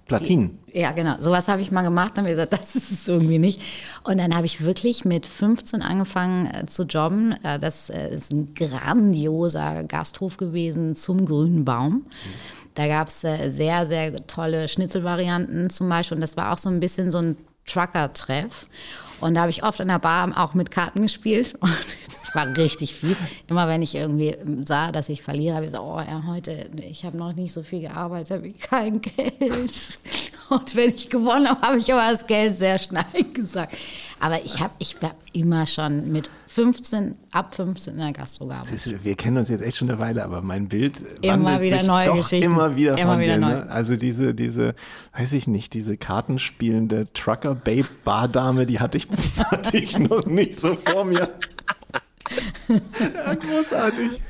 Platinen. Ja, genau. Sowas habe ich mal gemacht und habe gesagt, (laughs) das ist es irgendwie nicht. Und dann habe ich wirklich mit 15 angefangen äh, zu jobben. Äh, das äh, ist ein grandioser Gasthof gewesen zum grünen Baum. Da gab es äh, sehr, sehr tolle Schnitzelvarianten zum Beispiel. Und das war auch so ein bisschen so ein Trucker-Treff. Und da habe ich oft in der Bar auch mit Karten gespielt. (laughs) Und war richtig fies. Immer wenn ich irgendwie sah, dass ich verliere, habe ich gesagt, oh ja, heute, ich habe noch nicht so viel gearbeitet, habe ich kein (laughs) Geld. Und wenn ich gewonnen habe, habe ich aber das Geld sehr schnell (laughs) gesagt. Aber ich habe ich hab immer schon mit 15, ab 15 in der Gastro gearbeitet. wir kennen uns jetzt echt schon eine Weile, aber mein Bild immer wieder sich neue doch Geschichten. immer wieder immer von wieder dir. neu. Ne? Also diese, diese, weiß ich nicht, diese kartenspielende Trucker-Babe-Bardame, die hatte ich, (laughs) hatte ich noch nicht so vor mir. Ja, großartig.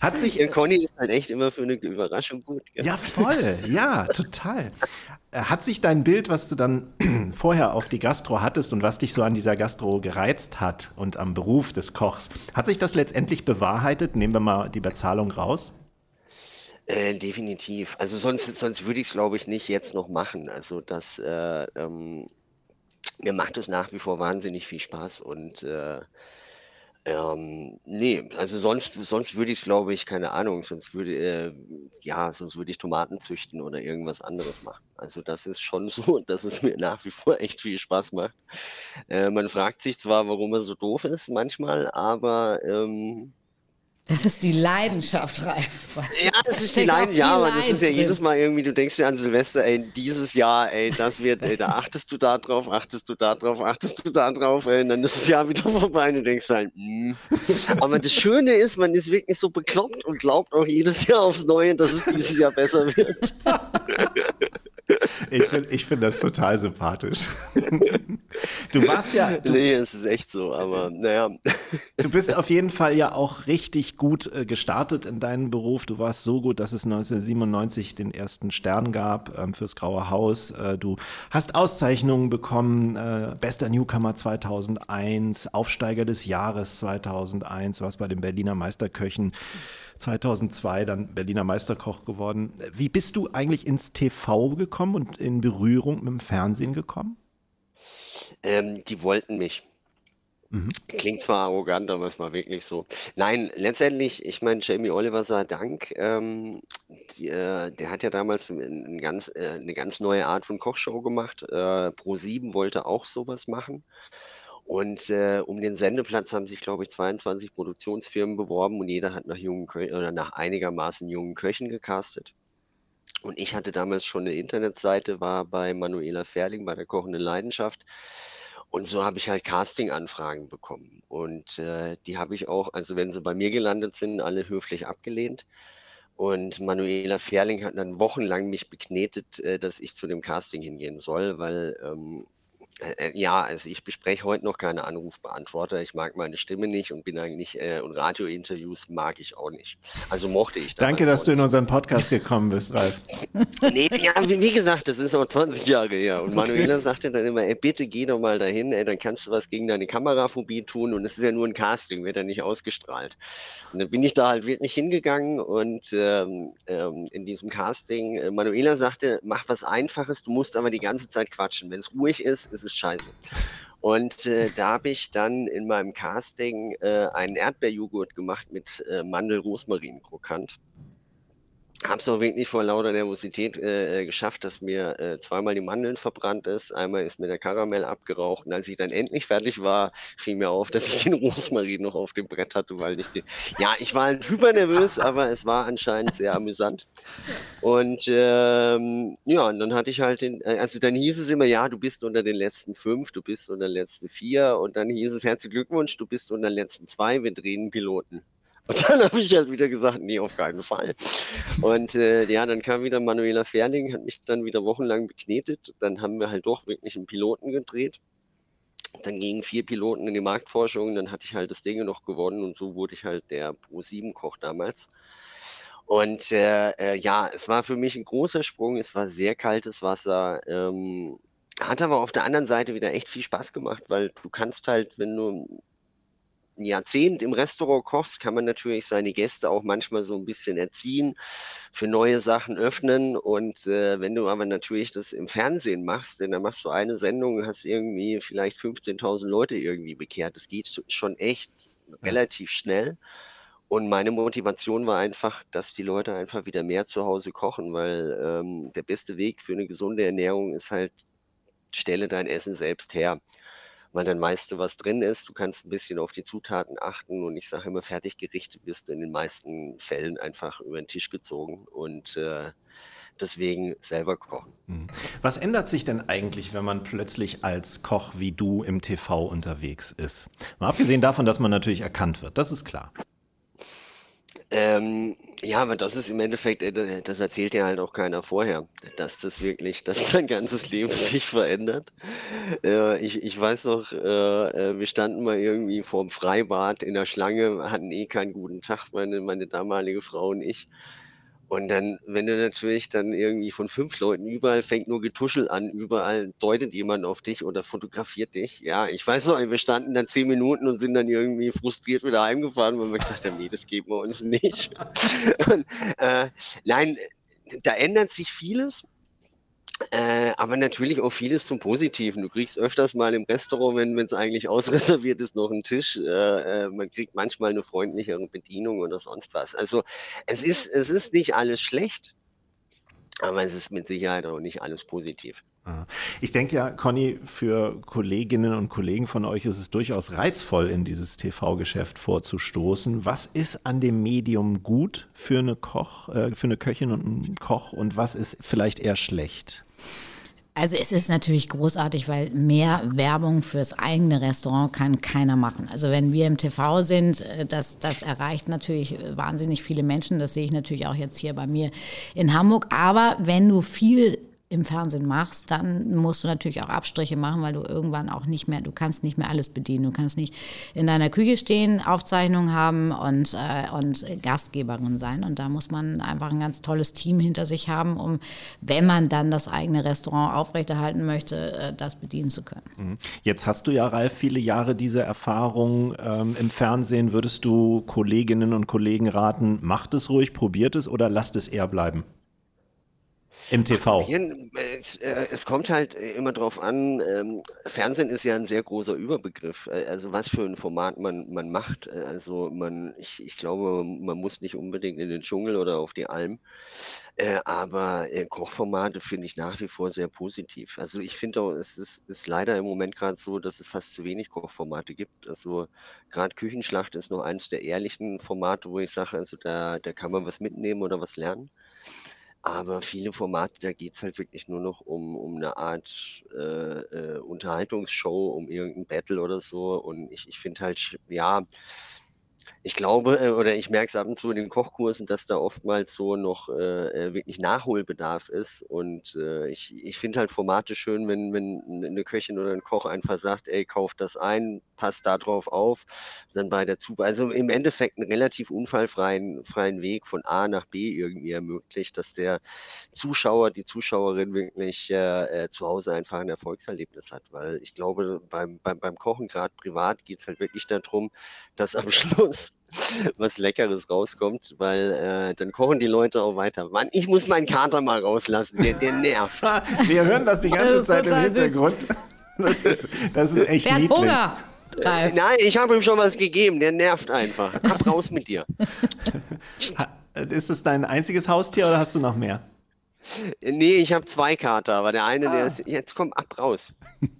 Hat sich. Der Conny ist halt echt immer für eine Überraschung gut. Gell? Ja, voll. Ja, total. Äh, hat sich dein Bild, was du dann (clears throat) vorher auf die Gastro hattest und was dich so an dieser Gastro gereizt hat und am Beruf des Kochs, hat sich das letztendlich bewahrheitet? Nehmen wir mal die Bezahlung raus. Äh, definitiv. Also sonst, sonst würde ich es, glaube ich, nicht jetzt noch machen. Also das, äh, ähm, mir macht es nach wie vor wahnsinnig viel Spaß und äh, ähm, ne, also sonst sonst würde ich's, glaube ich keine Ahnung, sonst würde äh, ja, sonst würde ich Tomaten züchten oder irgendwas anderes machen. Also, das ist schon so, (laughs) dass es mir nach wie vor echt viel Spaß macht. Äh, man fragt sich zwar, warum er so doof ist manchmal, aber, ähm Das ist die Leidenschaft, Ralf. Was? Ja, das ist die Leidenschaft. Ja, aber das ist ja jedes Mal irgendwie, du denkst dir an Silvester, ey, dieses Jahr, ey, das wird, ey, da achtest du da drauf, achtest du da drauf, achtest du da drauf, ey, und dann ist das Jahr wieder (laughs) vorbei und du denkst halt, mh. Aber das Schöne ist, man ist wirklich so bekloppt und glaubt auch jedes Jahr aufs Neue, dass es dieses Jahr besser wird. (laughs) Ich finde ich find das total sympathisch. (laughs) Du warst ja. Du, nee, es ist echt so, aber naja. Du bist auf jeden Fall ja auch richtig gut äh, gestartet in deinem Beruf. Du warst so gut, dass es 1997 den ersten Stern gab ähm, fürs Graue Haus. Äh, du hast Auszeichnungen bekommen, äh, bester Newcomer 2001, Aufsteiger des Jahres 2001, warst bei den Berliner Meisterköchen 2002 dann Berliner Meisterkoch geworden. Wie bist du eigentlich ins TV gekommen und in Berührung mit dem Fernsehen gekommen? Ähm, die wollten mich. Mhm. Klingt zwar arrogant, aber es war wirklich so. Nein, letztendlich, ich meine, Jamie Oliver sei Dank, ähm, die, äh, der hat ja damals ein ganz, äh, eine ganz neue Art von Kochshow gemacht. Äh, Pro7 wollte auch sowas machen. Und äh, um den Sendeplatz haben sich, glaube ich, 22 Produktionsfirmen beworben und jeder hat nach jungen Kö oder nach einigermaßen jungen Köchen gecastet. Und ich hatte damals schon eine Internetseite, war bei Manuela Ferling bei der Kochenden Leidenschaft. Und so habe ich halt Casting-Anfragen bekommen. Und äh, die habe ich auch, also wenn sie bei mir gelandet sind, alle höflich abgelehnt. Und Manuela Ferling hat dann wochenlang mich beknetet, äh, dass ich zu dem Casting hingehen soll, weil ähm, äh, äh, ja, also ich bespreche heute noch keine Anrufbeantworter. Ich mag meine Stimme nicht und bin eigentlich, äh, und Radiointerviews mag ich auch nicht. Also mochte ich Danke, dass du in unseren Podcast gekommen bist, Ralf. (laughs) nee, ja, wie, wie, gesagt, das ist auch 20 Jahre her. Und Manuela okay. sagte dann immer, ey, bitte geh doch mal dahin, ey, dann kannst du was gegen deine Kameraphobie tun und es ist ja nur ein Casting, wird ja nicht ausgestrahlt. Und dann bin ich da halt wirklich hingegangen und ähm, ähm, in diesem Casting, äh, Manuela sagte, mach was Einfaches, du musst aber die ganze Zeit quatschen. Wenn es ruhig ist, ist es ist scheiße. Und äh, da habe ich dann in meinem Casting äh, einen Erdbeerjoghurt gemacht mit äh, Mandel-Rosmarin-Krokant habe es auch wirklich vor lauter Nervosität äh, äh, geschafft, dass mir äh, zweimal die Mandeln verbrannt ist, einmal ist mir der Karamell abgeraucht und als ich dann endlich fertig war, fiel mir auf, dass ich den Rosmarin noch auf dem Brett hatte, weil ich den, ja, ich war halt hyper nervös, aber es war anscheinend sehr amüsant. Und ähm, ja, und dann hatte ich halt den, äh, also dann hieß es immer, ja, du bist unter den letzten fünf, du bist unter den letzten vier. Und dann hieß es, herzlichen Glückwunsch, du bist unter den letzten zwei, wir drehen Piloten. Und dann habe ich halt wieder gesagt, nee, auf keinen Fall. Und äh, ja, dann kam wieder Manuela Ferling, hat mich dann wieder wochenlang beknetet. Dann haben wir halt doch wirklich einen Piloten gedreht. Dann gingen vier Piloten in die Marktforschung, dann hatte ich halt das Ding noch gewonnen und so wurde ich halt der Pro-7-Koch damals. Und äh, äh, ja, es war für mich ein großer Sprung, es war sehr kaltes Wasser, ähm, hat aber auf der anderen Seite wieder echt viel Spaß gemacht, weil du kannst halt, wenn du Jahrzehnt im Restaurant kochst, kann man natürlich seine Gäste auch manchmal so ein bisschen erziehen, für neue Sachen öffnen. Und äh, wenn du aber natürlich das im Fernsehen machst, denn dann machst du eine Sendung, hast irgendwie vielleicht 15.000 Leute irgendwie bekehrt. Das geht schon echt relativ schnell. Und meine Motivation war einfach, dass die Leute einfach wieder mehr zu Hause kochen, weil ähm, der beste Weg für eine gesunde Ernährung ist halt, stelle dein Essen selbst her weil dann weißt was drin ist. Du kannst ein bisschen auf die Zutaten achten und ich sage immer, Fertiggerichte bist du in den meisten Fällen einfach über den Tisch gezogen und äh, deswegen selber kochen. Mhm. Was ändert sich denn eigentlich, wenn man plötzlich als Koch wie du im TV unterwegs ist? Mal abgesehen davon, dass man natürlich erkannt wird, das ist klar. Ähm, ja, aber das ist im Endeffekt, äh, das erzählt ja halt auch keiner vorher, dass das wirklich, dass (laughs) dein ganzes Leben sich verändert. Äh, ich, ich weiß noch, äh, äh, wir standen mal irgendwie vorm Freibad in der Schlange, hatten eh keinen guten Tag, meine, meine damalige Frau und ich. Und dann, wenn du natürlich dann irgendwie von fünf Leuten überall fängt nur Getuschel an, überall deutet jemand auf dich oder fotografiert dich. Ja, ich weiß noch, wir standen dann zehn Minuten und sind dann irgendwie frustriert wieder heimgefahren, weil wir gesagt haben, nee, das geben wir uns nicht. (laughs) und, äh, nein, da ändert sich vieles. Äh, aber natürlich auch vieles zum Positiven. Du kriegst öfters mal im Restaurant, wenn es eigentlich (laughs) ausreserviert ist, noch einen Tisch. Äh, äh, man kriegt manchmal eine freundlichere Bedienung oder sonst was. Also es ist, es ist nicht alles schlecht. Aber es ist mit Sicherheit auch nicht alles positiv. Ich denke ja, Conny, für Kolleginnen und Kollegen von euch ist es durchaus reizvoll, in dieses TV-Geschäft vorzustoßen. Was ist an dem Medium gut für eine Koch, äh, für eine Köchin und einen Koch und was ist vielleicht eher schlecht? Also es ist natürlich großartig, weil mehr Werbung fürs eigene Restaurant kann keiner machen. Also wenn wir im TV sind, äh, das, das erreicht natürlich wahnsinnig viele Menschen. Das sehe ich natürlich auch jetzt hier bei mir in Hamburg. Aber wenn du viel im Fernsehen machst, dann musst du natürlich auch Abstriche machen, weil du irgendwann auch nicht mehr, du kannst nicht mehr alles bedienen. Du kannst nicht in deiner Küche stehen, Aufzeichnungen haben und, äh, und Gastgeberin sein. Und da muss man einfach ein ganz tolles Team hinter sich haben, um, wenn man dann das eigene Restaurant aufrechterhalten möchte, äh, das bedienen zu können. Mhm. Jetzt hast du ja, Ralf, viele Jahre diese Erfahrung ähm, im Fernsehen. Würdest du Kolleginnen und Kollegen raten, macht es ruhig, probiert es oder lasst es eher bleiben? Im TV. Es, äh, es, kommt halt immer drauf an, ähm, Fernsehen ist ja ein sehr großer Überbegriff. Äh, also was für ein Format man, man macht. Äh, also man, ich, ich glaube, man muss nicht unbedingt in den Dschungel oder auf die Alm. Äh, aber äh, Kochformate finde ich nach wie vor sehr positiv. Also ich finde auch, es ist, ist leider im Moment gerade so, dass es fast zu wenig Kochformate gibt. Also gerade Küchenschlacht ist noch eines der ehrlichen Formate, wo ich sage, also da, da kann man was mitnehmen oder was lernen. Aber viele Formate, da geht es halt wirklich nur noch um, um eine Art äh, äh, Unterhaltungsshow, um irgendein Battle oder so. Und ich, ich finde halt, ja, ich glaube äh, oder ich merke es ab und zu in den Kochkursen, dass da oftmals so noch äh, äh, wirklich Nachholbedarf ist. Und äh, ich, ich finde halt Formate schön, wenn, wenn eine Köchin oder ein Koch einfach sagt, ey, kauf das ein, passt da drauf auf, dann bei der Zubereitung. Also im Endeffekt einen relativ unfallfreien freien Weg von A nach B irgendwie ermöglicht, dass der Zuschauer, die Zuschauerin wirklich äh, äh, zu Hause einfach ein Erfolgserlebnis hat. Weil ich glaube, beim, beim, beim Kochen, gerade privat, geht es halt wirklich darum, dass am (laughs) Schluss was Leckeres rauskommt, weil äh, dann kochen die Leute auch weiter. Mann, ich muss meinen Kater mal rauslassen, der, der nervt. (laughs) Wir hören das die ganze das Zeit im Hintergrund. Das ist, das ist echt Der hat niedlich. Hunger. Äh, nein, ich habe ihm schon was gegeben, der nervt einfach. Ab raus mit dir. (laughs) Ist es dein einziges Haustier oder hast du noch mehr? Nee, ich habe zwei Kater, aber der eine, ah. der ist, jetzt komm ab raus. (laughs)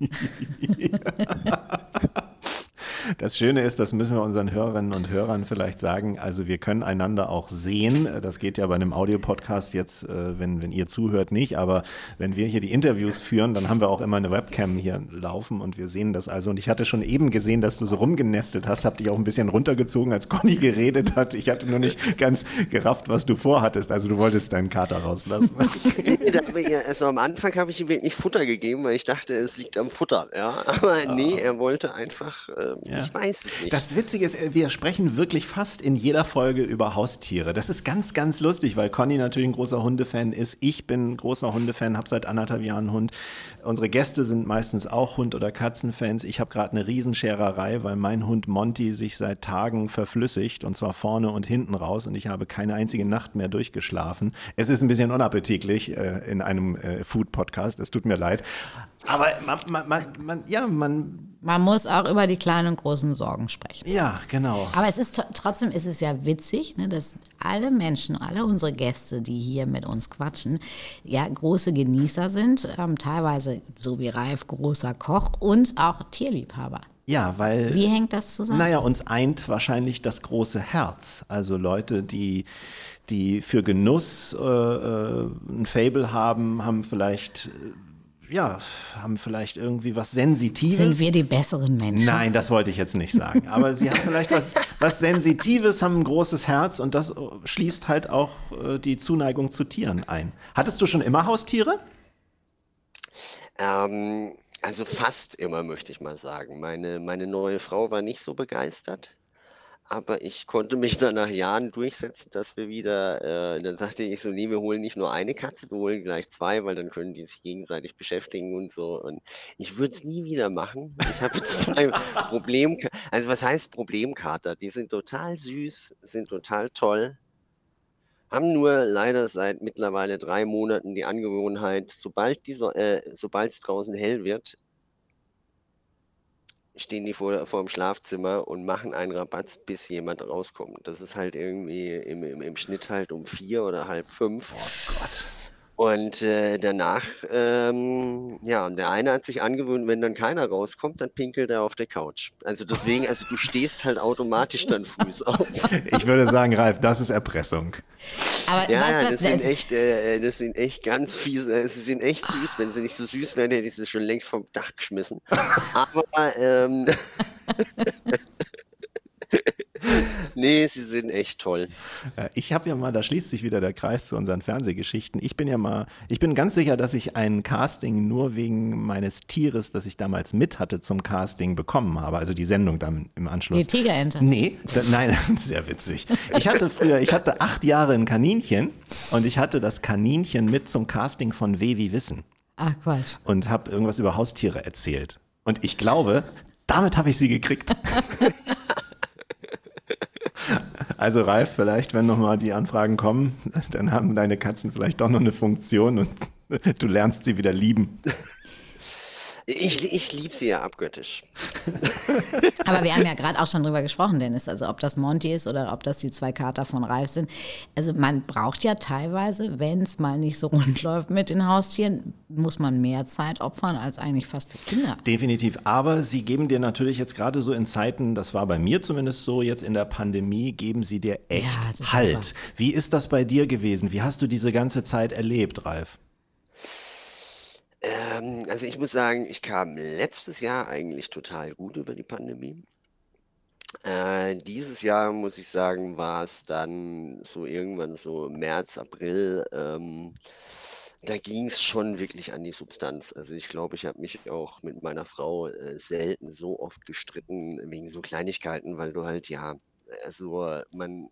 Das Schöne ist, das müssen wir unseren Hörerinnen und Hörern vielleicht sagen, also wir können einander auch sehen. Das geht ja bei einem Audiopodcast jetzt, äh, wenn, wenn ihr zuhört, nicht. Aber wenn wir hier die Interviews führen, dann haben wir auch immer eine Webcam hier laufen und wir sehen das also. Und ich hatte schon eben gesehen, dass du so rumgenestelt hast, hab dich auch ein bisschen runtergezogen, als Conny geredet hat. Ich hatte nur nicht ganz gerafft, was du vorhattest. Also du wolltest deinen Kater rauslassen. (laughs) also am Anfang habe ich ihm wirklich Futter gegeben, weil ich dachte, es liegt am Futter. Ja, aber nee, er wollte einfach äh, ja. Ich weiß es nicht. Das Witzige ist, äh, wir sprechen wirklich fast in jeder Folge über Haustiere. Das ist ganz, ganz lustig, weil Conny natürlich ein großer Hundefan ist. Ich bin ein großer Hundefan, habe seit anderthalb Jahren einen Hund. Unsere Gäste sind meistens auch Hund- oder Katzenfans. Ich habe gerade eine Riesenschererei, weil mein Hund Monty sich seit Tagen verflüssigt und zwar vorne und hinten raus und ich habe keine einzige Nacht mehr durchgeschlafen. Es ist ein bisschen unappetitlich äh, in einem äh, Food-Podcast. Es tut mir leid. Aber man, man, man, man ja, man man muss auch über die kleinen und großen Sorgen sprechen. Ja, genau. Aber es ist trotzdem ist es ja witzig, ne, dass alle Menschen, alle unsere Gäste, die hier mit uns quatschen, ja große Genießer sind, ähm, teilweise so wie Ralf großer Koch und auch Tierliebhaber. Ja, weil. Wie hängt das zusammen? Naja, uns eint wahrscheinlich das große Herz. Also Leute, die, die für Genuss äh, äh ein Fable haben, haben vielleicht ja, haben vielleicht irgendwie was Sensitives. Sind wir die besseren Menschen? Nein, das wollte ich jetzt nicht sagen. Aber sie haben vielleicht was, was Sensitives, haben ein großes Herz und das schließt halt auch äh, die Zuneigung zu Tieren ein. Hattest du schon immer Haustiere? Ähm, also fast immer, möchte ich mal sagen. Meine, meine neue Frau war nicht so begeistert. Aber ich konnte mich dann nach Jahren durchsetzen, dass wir wieder, äh, dann sagte ich so, nee, wir holen nicht nur eine Katze, wir holen gleich zwei, weil dann können die sich gegenseitig beschäftigen und so. Und ich würde es nie wieder machen. Ich habe zwei (laughs) Problem, also was heißt Problemkater? Die sind total süß, sind total toll, haben nur leider seit mittlerweile drei Monaten die Angewohnheit, sobald die so, äh, sobald es draußen hell wird, stehen die vor, vor dem Schlafzimmer und machen einen Rabatz, bis jemand rauskommt. Das ist halt irgendwie im, im, im Schnitt halt um vier oder halb fünf. Oh Gott. Und äh, danach, ähm, ja, der eine hat sich angewöhnt, wenn dann keiner rauskommt, dann pinkelt er auf der Couch. Also deswegen, also du stehst halt automatisch dann früh auf. (laughs) Ich würde sagen, Ralf, das ist Erpressung. Aber Ja, was, ja, was, das sind echt, äh, das sind echt ganz fies, äh, sie sind echt süß. Wenn sie nicht so süß wären, hätte ich sie schon längst vom Dach geschmissen. Aber, ähm, (laughs) (laughs) nee, sie sind echt toll. Äh, Ich habe ja mal, da schließt sich wieder der Kreis zu unseren Fernsehgeschichten. Ich bin ja mal, ich bin ganz sicher, dass ich ein Casting nur wegen meines Tieres, das ich damals mit hatte zum Casting bekommen habe. Also die Sendung dann im Anschluss. Die Tigerente. Nee, da, nein, (laughs) sehr witzig. Ich hatte früher, ich hatte acht Jahre ein Kaninchen und ich hatte das Kaninchen mit zum Casting von W wie Wissen Ach Quatsch. und habe irgendwas über Haustiere erzählt. Und ich glaube, damit habe ich sie gekriegt. (laughs) Also Ralf, vielleicht, wenn nochmal die Anfragen kommen, dann haben deine Katzen vielleicht doch noch eine Funktion und du lernst sie wieder lieben. Ich, ich liebe sie ja abgöttisch. (laughs) Aber wir haben ja gerade auch schon drüber gesprochen, Dennis. Also ob das Monty ist oder ob das die zwei Kater von Ralf sind. Also man braucht ja teilweise, wenn es mal nicht so (laughs) rund läuft mit den Haustieren, muss man mehr Zeit opfern als eigentlich fast für Kinder. Definitiv. Aber sie geben dir natürlich jetzt gerade so in Zeiten, das war bei mir zumindest so, jetzt in der Pandemie, geben sie dir echt Ja, Halt. super. Wie ist das bei dir gewesen? Wie hast du diese ganze Zeit erlebt, Ralf? Ähm, also ich muss sagen, ich kam letztes Jahr eigentlich total gut über die Pandemie. Äh, dieses Jahr, muss ich sagen, war es dann so irgendwann so März, April. Ähm, da ging es schon wirklich an die Substanz. Also ich glaube, ich habe mich auch mit meiner Frau äh, selten so oft gestritten wegen so Kleinigkeiten, weil du halt, ja, also man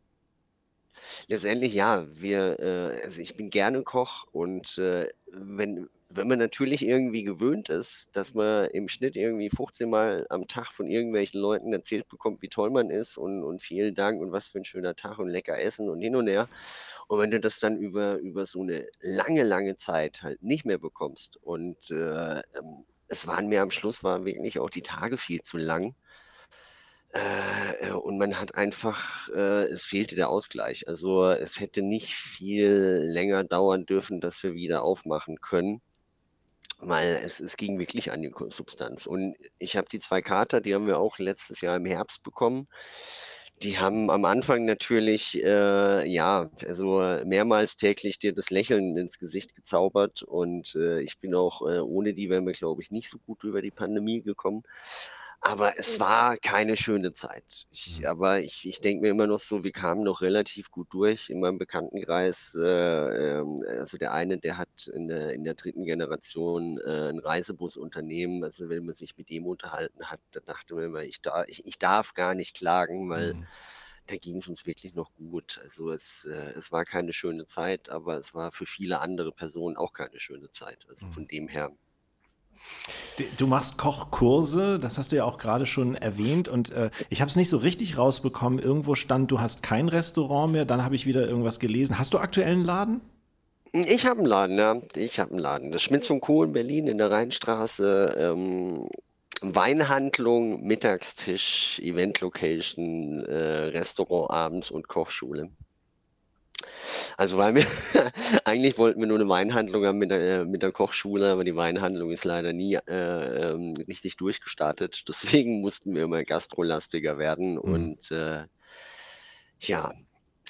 Letztendlich ja, wir, äh, also ich bin gerne Koch und äh, wenn, wenn man natürlich irgendwie gewöhnt ist, dass man im Schnitt irgendwie 15 Mal am Tag von irgendwelchen Leuten erzählt bekommt, wie toll man ist und, und vielen Dank und was für ein schöner Tag und lecker essen und hin und her. Und wenn du das dann über, über so eine lange, lange Zeit halt nicht mehr bekommst und äh, ähm, es waren mir am Schluss, waren wirklich auch die Tage viel zu lang. Äh, und man hat einfach, äh, es fehlte der Ausgleich. Also es hätte nicht viel länger dauern dürfen, dass wir wieder aufmachen können, weil es, es ging wirklich an die Substanz. Und ich habe die zwei Kater, die haben wir auch letztes Jahr im Herbst bekommen. Die haben am Anfang natürlich, äh, ja, also mehrmals täglich dir das Lächeln ins Gesicht gezaubert. Und äh, ich bin auch, äh, ohne die wären wir, glaube ich, nicht so gut über die Pandemie gekommen. Aber es war keine schöne Zeit. Ich, aber ich, ich denke mir immer noch so, wir kamen noch relativ gut durch in meinem Bekanntenkreis. Äh, ähm, also der eine, der hat in der, in der dritten Generation äh, ein Reisebusunternehmen. Also wenn man sich mit dem unterhalten hat, da dachte man immer, ich, da, ich, ich darf gar nicht klagen, weil da ging es uns wirklich noch gut. Also es, äh, es war keine schöne Zeit, aber es war für viele andere Personen auch keine schöne Zeit. Also von dem her. Du machst Kochkurse, das hast du ja auch gerade schon erwähnt und äh, ich habe es nicht so richtig rausbekommen. Irgendwo stand, du hast kein Restaurant mehr, dann habe ich wieder irgendwas gelesen. Hast du aktuell einen Laden? Ich habe einen Laden, ja. Ich habe einen Laden. Das Schmitz und Co. in Berlin in der Rheinstraße. Ähm, Weinhandlung, Mittagstisch, Event-Location, äh, Restaurant abends und Kochschule. Also weil wir (laughs) eigentlich wollten wir nur eine Weinhandlung haben mit der, äh, mit der Kochschule, aber die Weinhandlung ist leider nie äh, ähm, richtig durchgestartet. Deswegen mussten wir immer gastrolastiger werden. Und äh, ja,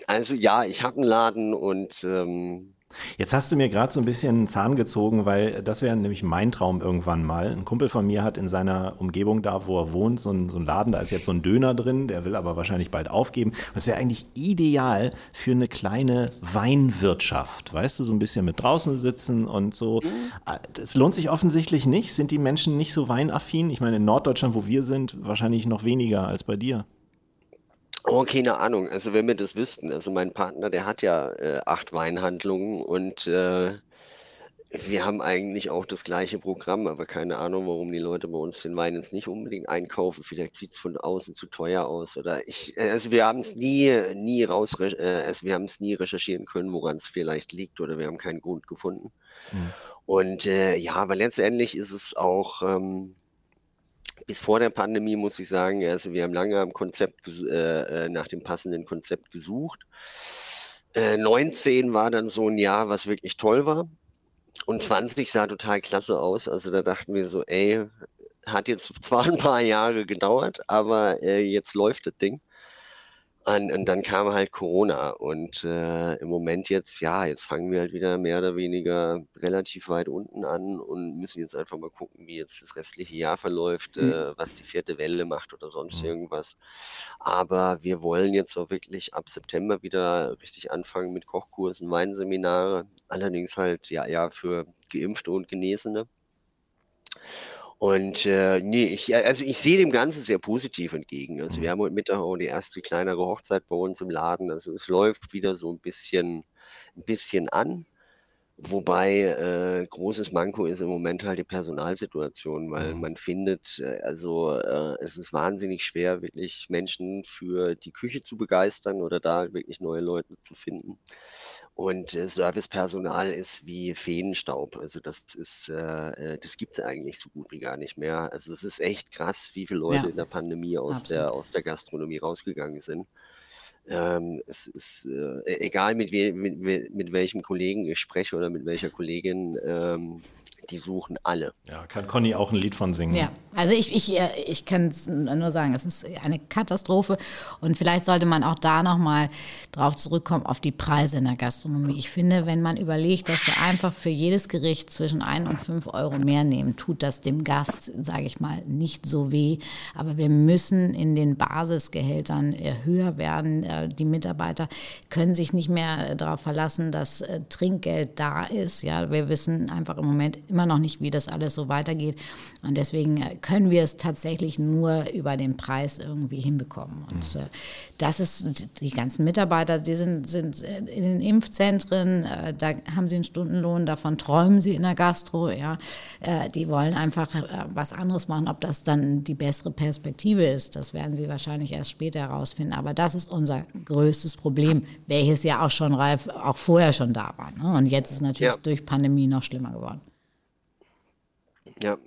also ja, ich habe einen Laden und ähm, Jetzt hast du mir gerade so ein bisschen einen Zahn gezogen, weil das wäre nämlich mein Traum irgendwann mal. Ein Kumpel von mir hat in seiner Umgebung da, wo er wohnt, so einen, so Laden, da ist jetzt so ein Döner drin, der will aber wahrscheinlich bald aufgeben. Das wäre eigentlich ideal für eine kleine Weinwirtschaft, weißt du, so ein bisschen mit draußen sitzen und so. Es lohnt sich offensichtlich nicht. Sind die Menschen nicht so weinaffin? Ich meine, in Norddeutschland, wo wir sind, wahrscheinlich noch weniger als bei dir. Oh, keine Ahnung. Also wenn wir das wüssten, also mein Partner, der hat ja äh, acht Weinhandlungen und äh, wir haben eigentlich auch das gleiche Programm, aber keine Ahnung, warum die Leute bei uns den Wein jetzt nicht unbedingt einkaufen. Vielleicht sieht es von außen zu teuer aus oder ich, äh, also wir haben es nie, nie raus, äh, also wir haben es nie recherchieren können, woran es vielleicht liegt oder wir haben keinen Grund gefunden. Und äh, ja, aber letztendlich ist es auch ähm, bis vor der Pandemie muss ich sagen, also wir haben lange am Konzept, äh, äh, nach dem passenden Konzept gesucht. Äh, 19 war dann so ein Jahr, was wirklich toll war. und 20 sah total klasse aus. Also da dachten wir so, ey, hat jetzt zwar ein paar Jahre gedauert, aber äh, jetzt läuft das Ding. Und, und dann kam halt Corona und äh, im Moment jetzt, ja, jetzt fangen wir halt wieder mehr oder weniger relativ weit unten an und müssen jetzt einfach mal gucken, wie jetzt das restliche Jahr verläuft, Mhm. äh, was die vierte Welle macht oder sonst irgendwas. Aber wir wollen jetzt auch wirklich ab September wieder richtig anfangen mit Kochkursen, Weinseminare, allerdings halt ja, ja für Geimpfte und Genesene. Und äh, nee, ich, also ich sehe dem Ganzen sehr positiv entgegen. Also wir haben heute Mittag auch die erste kleinere Hochzeit bei uns im Laden. Also es läuft wieder so ein bisschen, ein bisschen an. Wobei äh, großes Manko ist im Moment halt die Personalsituation, weil man findet, äh, also äh, es ist wahnsinnig schwer, wirklich Menschen für die Küche zu begeistern oder da wirklich neue Leute zu finden. Und äh, Servicepersonal ist wie Feenstaub. Also das ist, äh, äh, das gibt es eigentlich so gut wie gar nicht mehr. Also es ist echt krass, wie viele Leute Ja. in der Pandemie aus der, aus der Gastronomie rausgegangen sind. Ähm, es ist äh, egal, mit, we mit, mit welchem Kollegen ich spreche oder mit welcher Kollegin, ähm, die suchen alle. Ja, kann Conny auch ein Lied von singen. Ja, also ich, ich, äh, ich kann es nur sagen, es ist eine Katastrophe und vielleicht sollte man auch da nochmal drauf zurückkommen, auf die Preise in der Gastronomie. Ich finde, wenn man überlegt, dass wir einfach für jedes Gericht zwischen 1 und 5 Euro mehr nehmen, tut das dem Gast, sage ich mal, nicht so weh. Aber wir müssen in den Basisgehältern äh, höher werden. Äh, Die Mitarbeiter können sich nicht mehr darauf verlassen, dass Trinkgeld da ist. Ja, wir wissen einfach im Moment immer noch nicht, wie das alles so weitergeht. Und deswegen äh, können wir es tatsächlich nur über den Preis irgendwie hinbekommen. Und äh, das ist, die ganzen Mitarbeiter, die sind, sind äh, in den Impfzentren, da haben sie einen Stundenlohn, davon träumen sie in der Gastro, ja. Die wollen einfach was anderes machen. Ob das dann die bessere Perspektive ist, das werden sie wahrscheinlich erst später herausfinden. Aber das ist unser größtes Problem, welches ja auch schon reif, auch vorher schon da war. Ne? Und jetzt ist es natürlich Ja. durch Pandemie noch schlimmer geworden. Ja.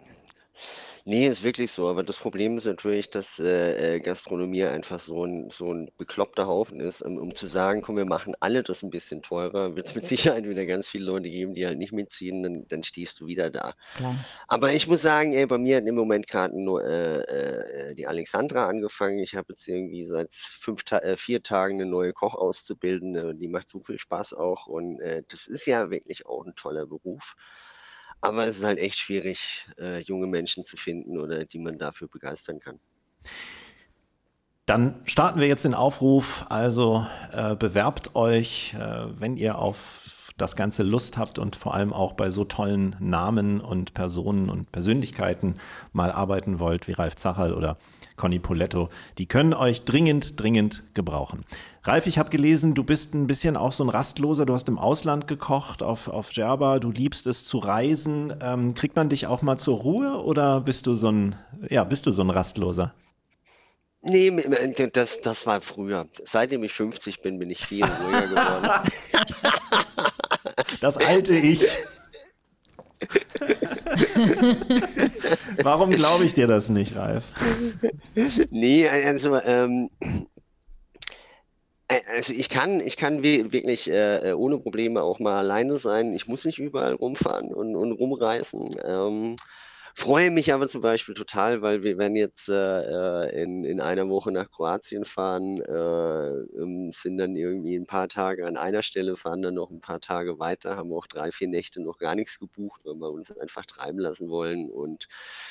Nee, ist wirklich so. Aber das Problem ist natürlich, dass äh, äh, Gastronomie einfach so ein, so ein bekloppter Haufen ist. Um, um zu sagen, komm, wir machen alle das ein bisschen teurer, wird es mit Sicherheit wieder ganz viele Leute geben, die halt nicht mitziehen, dann, dann stehst du wieder da. Klar. Aber ich muss sagen, ey, bei mir hat im Moment gerade nur äh, äh, die Alexandra angefangen. Ich habe jetzt irgendwie seit fünf Ta äh, vier Tagen eine neue Kochauszubildende. Die macht so viel Spaß auch. Und äh, das ist ja wirklich auch ein toller Beruf. Aber es ist halt echt schwierig, äh, junge Menschen zu finden oder die man dafür begeistern kann. Dann starten wir jetzt den Aufruf. Also äh, bewerbt euch, äh, wenn ihr auf das Ganze Lust habt und vor allem auch bei so tollen Namen und Personen und Persönlichkeiten mal arbeiten wollt, wie Ralf Zacherl oder Conny Poletto. Die können euch dringend, dringend gebrauchen. Ralf, ich habe gelesen, du bist ein bisschen auch so ein Rastloser. Du hast im Ausland gekocht, auf, auf Djerba. Du liebst es zu reisen. Ähm, kriegt man dich auch mal zur Ruhe oder bist du so ein, ja, bist du so ein Rastloser? Nee, das, das war früher. Seitdem ich 50 bin, bin ich viel ruhiger geworden. (laughs) Das alte Ich. Warum glaube ich dir das nicht, Ralf? Nee, also, ähm, äh, also ich kann, ich kann wirklich äh, ohne Probleme auch mal alleine sein. Ich muss nicht überall rumfahren und, und rumreisen. Ähm, freue mich aber zum Beispiel total, weil wir werden jetzt äh, äh, in, in einer Woche nach Kroatien fahren, äh, ähm, sind dann irgendwie ein paar Tage an einer Stelle, fahren dann noch ein paar Tage weiter, haben auch drei, vier Nächte noch gar nichts gebucht, weil wir uns einfach treiben lassen wollen und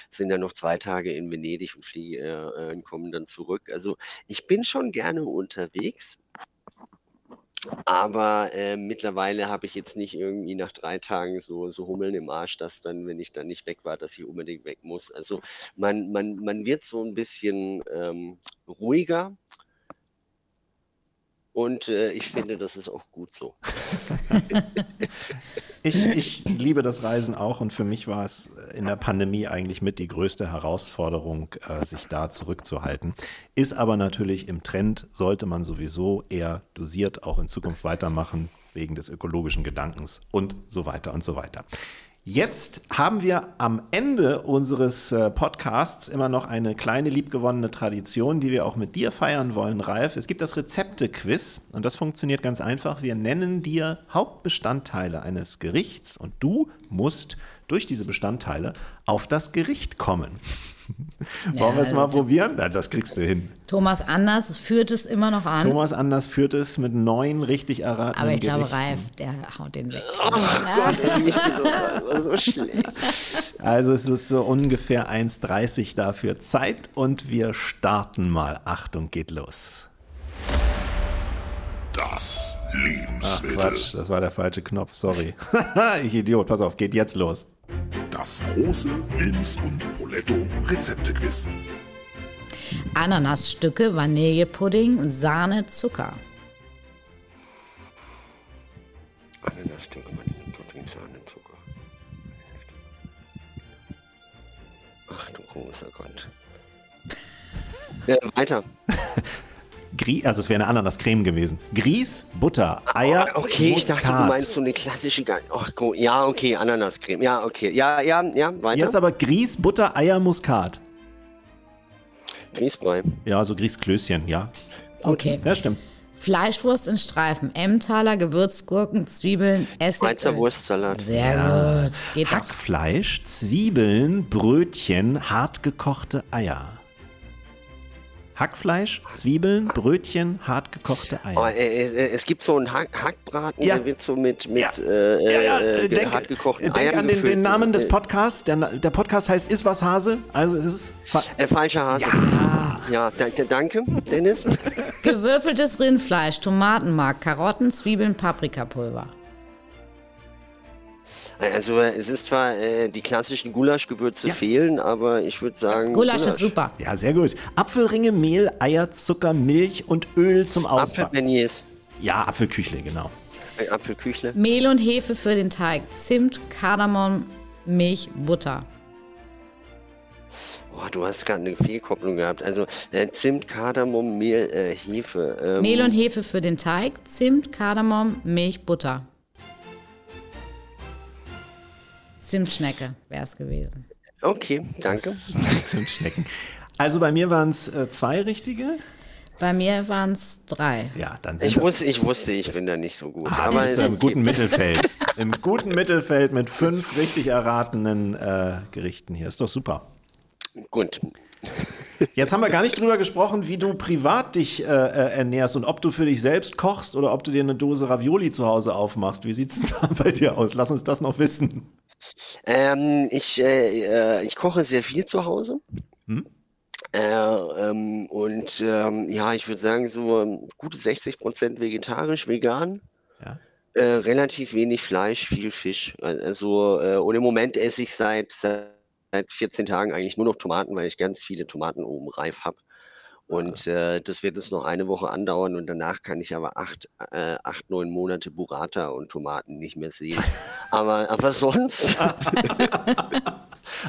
sind dann noch zwei Tage in Venedig und fliegen, äh, äh, kommen dann zurück. Also ich bin schon gerne unterwegs. Aber äh, mittlerweile habe ich jetzt nicht irgendwie nach drei Tagen so, so Hummeln im Arsch, dass dann, wenn ich dann nicht weg war, dass ich unbedingt weg muss. Also man, man, man wird so ein bisschen ähm, ruhiger. Und äh, ich finde, das ist auch gut so. (laughs) Ich, ich liebe das Reisen auch und für mich war es in der Pandemie eigentlich mit die größte Herausforderung, äh, sich da zurückzuhalten. Ist aber natürlich im Trend, sollte man sowieso eher dosiert auch in Zukunft weitermachen, wegen des ökologischen Gedankens und so weiter und so weiter. Jetzt haben wir am Ende unseres äh, Podcasts immer noch eine kleine liebgewonnene Tradition, die wir auch mit dir feiern wollen, Ralf. Es gibt das Rezepte-Quiz und das funktioniert ganz einfach. Wir nennen dir Hauptbestandteile eines Gerichts und du musst durch diese Bestandteile auf das Gericht kommen. (laughs) Wollen wir es mal probieren? Na, das kriegst du hin. Thomas Anders führt es immer noch an. Thomas Anders führt es mit neun richtig erratenen aber ich glaube. Ralf, der haut den weg. Oh Gott, ich bin so, schlecht. (laughs) Also es ist so ungefähr 1,30 dafür Zeit und wir starten mal. Achtung, geht los. Das Ach Lebensmittel. Quatsch, das war der falsche Knopf, sorry. (laughs) ich Idiot, pass auf, geht jetzt los. Das große Wilms und Poletto Rezeptequiz. Ananasstücke, Vanillepudding, Sahne, Zucker. Ananasstücke, Vanillepudding, Sahne, Zucker. Ach du großer Gott. (laughs) Ja, weiter. (laughs) Grie also es wäre eine Ananascreme gewesen. Grieß, Butter, Eier, Ah, okay, ich dachte, du Muskat. meinst so eine klassische. Ge- Ach, go- ja, okay, Ananascreme. Ja, okay. Ja, ja, ja, weiter. Jetzt aber Grieß, Butter, Eier, Muskat. Grießbrei. Ja, so Grießklößchen, ja. Okay. Ja, stimmt. Fleischwurst in Streifen, Emmentaler, Gewürzgurken, Zwiebeln, Essig. Schweizer Wurstsalat. Sehr gut. Geht. Hackfleisch, Zwiebeln, Brötchen, hartgekochte Eier. Hackfleisch, Zwiebeln, Brötchen, hartgekochte Oh, Eier. äh, äh, es gibt so einen Hack Hackbraten, Ja. der wird so mit, mit Ja. äh, Ja, ja, äh, äh, denk, hartgekochten denk Eiern an den, den Namen des Äh, Podcasts. Der, der Podcast heißt Is was Hase. Also es ist fa- Äh, falscher Hase. Ja, ja da, da, danke, Dennis. Gewürfeltes Rindfleisch, Tomatenmark, Karotten, Zwiebeln, Paprikapulver. Also äh, es ist zwar, äh, die klassischen Gulaschgewürze fehlen, aber ich würde sagen... Gulasch ist super. ja sehr gut. Apfelringe, Mehl, Eier, Zucker, Milch und Öl zum Ausbacken. Apfelbeignets, Ja, Apfelküchle, genau. äh, Apfelküchle. Mehl und Hefe für den Teig, Zimt, Kardamom, Milch, Butter. Boah, du hast gerade eine Fehlkopplung gehabt. Also äh, Zimt, Kardamom, Mehl, äh, Hefe. Ähm, Mehl und Hefe für den Teig, Zimt, Kardamom, Milch, Butter. Zimtschnecke wäre es gewesen. Okay, danke. Zimtschnecken. Also bei mir waren es äh, zwei richtige. Bei mir waren es drei. Ja, dann sind Ich das wusste, ich wusste, ich bin da nicht so gut. Ah, aber es im guten. Mittelfeld. Im guten Mittelfeld mit fünf richtig erratenen äh, Gerichten hier. Ist doch super. Gut. Jetzt haben wir gar nicht drüber gesprochen, wie du privat dich äh, äh, ernährst und ob du für dich selbst kochst oder ob du dir eine Dose Ravioli zu Hause aufmachst. Wie sieht's denn da bei dir aus? Lass uns das noch wissen. Ähm, ich, äh, äh, ich koche sehr viel zu Hause. Äh, ähm, und ähm, ja, ich würde sagen, so gute 60 Prozent vegetarisch, vegan. Ja. Äh, relativ wenig Fleisch, viel Fisch. Also, äh, und im Moment esse ich seit, seit 14 Tagen eigentlich nur noch Tomaten, weil ich ganz viele Tomaten oben reif habe. Und äh, das wird jetzt noch eine Woche andauern und danach kann ich aber acht, äh, acht neun Monate Burrata und Tomaten nicht mehr sehen. aber, aber sonst. (laughs)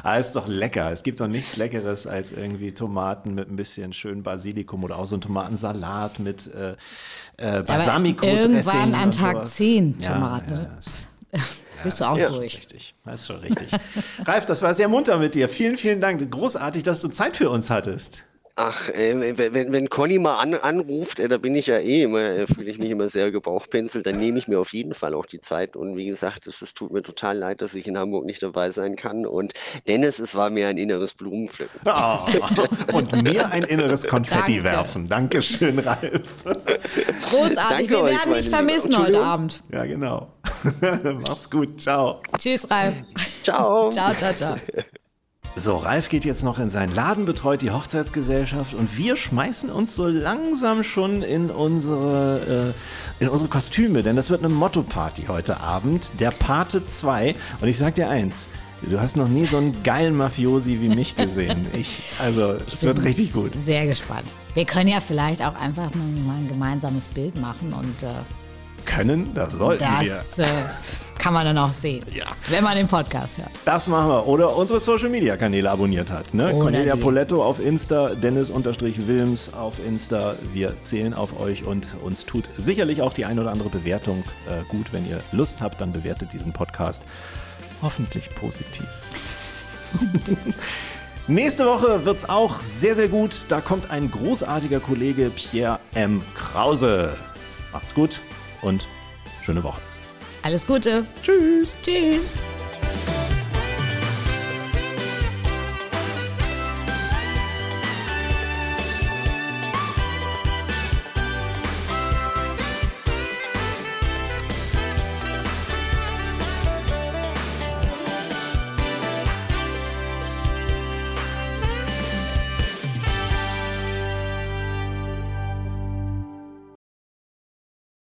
Ah, ist doch lecker. Es gibt doch nichts Leckeres als irgendwie Tomaten mit ein bisschen schön Basilikum oder auch so ein Tomatensalat mit äh, äh, balsamico irgendwann an Tag sowas. 10 Ja, Tomaten. ja, (laughs) ja. Bist du auch Ja. durch. Richtig, das ist schon richtig. Ralf, das war sehr munter mit dir. Vielen, vielen Dank. Großartig, dass du Zeit für uns hattest. Ach, äh, wenn, wenn, wenn Conny mal an, anruft, äh, da bin ich ja eh immer, äh, fühle ich mich immer sehr gebauchpinselt, dann nehme ich mir auf jeden Fall auch die Zeit. Und wie gesagt, es, es tut mir total leid, dass ich in Hamburg nicht dabei sein kann. Und Dennis, es war mir ein inneres Blumenpflücken. Oh, (laughs) und mir ein inneres Konfetti Danke. werfen. Dankeschön, Ralf. Großartig. Danke Wir euch, werden dich vermissen heute. Abend. Ja, genau. (laughs) Mach's gut. Ciao. Tschüss, Ralf. Ciao. Ciao, ciao, ciao. So, Ralf geht jetzt noch in seinen Laden, betreut die Hochzeitsgesellschaft und wir schmeißen uns so langsam schon in unsere, äh, in unsere Kostüme, denn das wird eine Motto-Party heute Abend, der Pate 2. Und ich sag dir eins, du hast noch nie so einen geilen Mafiosi wie mich gesehen. (laughs) Ich, also, es wird richtig gut. Sehr gespannt. Wir können ja vielleicht auch einfach mal ein gemeinsames Bild machen und äh, Können, das sollten wir. das äh, kann man dann auch sehen, Ja. wenn man den Podcast hört. Das machen wir. Oder unsere Social Media Kanäle abonniert hat. Ne? Oder Cornelia die. Poletto auf Insta, Dennis-Wilms auf Insta. Wir zählen auf euch und uns tut sicherlich auch die ein oder andere Bewertung äh, gut. Wenn ihr Lust habt, dann bewertet diesen Podcast. Hoffentlich positiv. (laughs) Nächste Woche wird's auch sehr, sehr gut. Da kommt ein großartiger Kollege Pierre M. Krause. Macht's gut und schöne Woche. Alles Gute. Tschüss. Tschüss.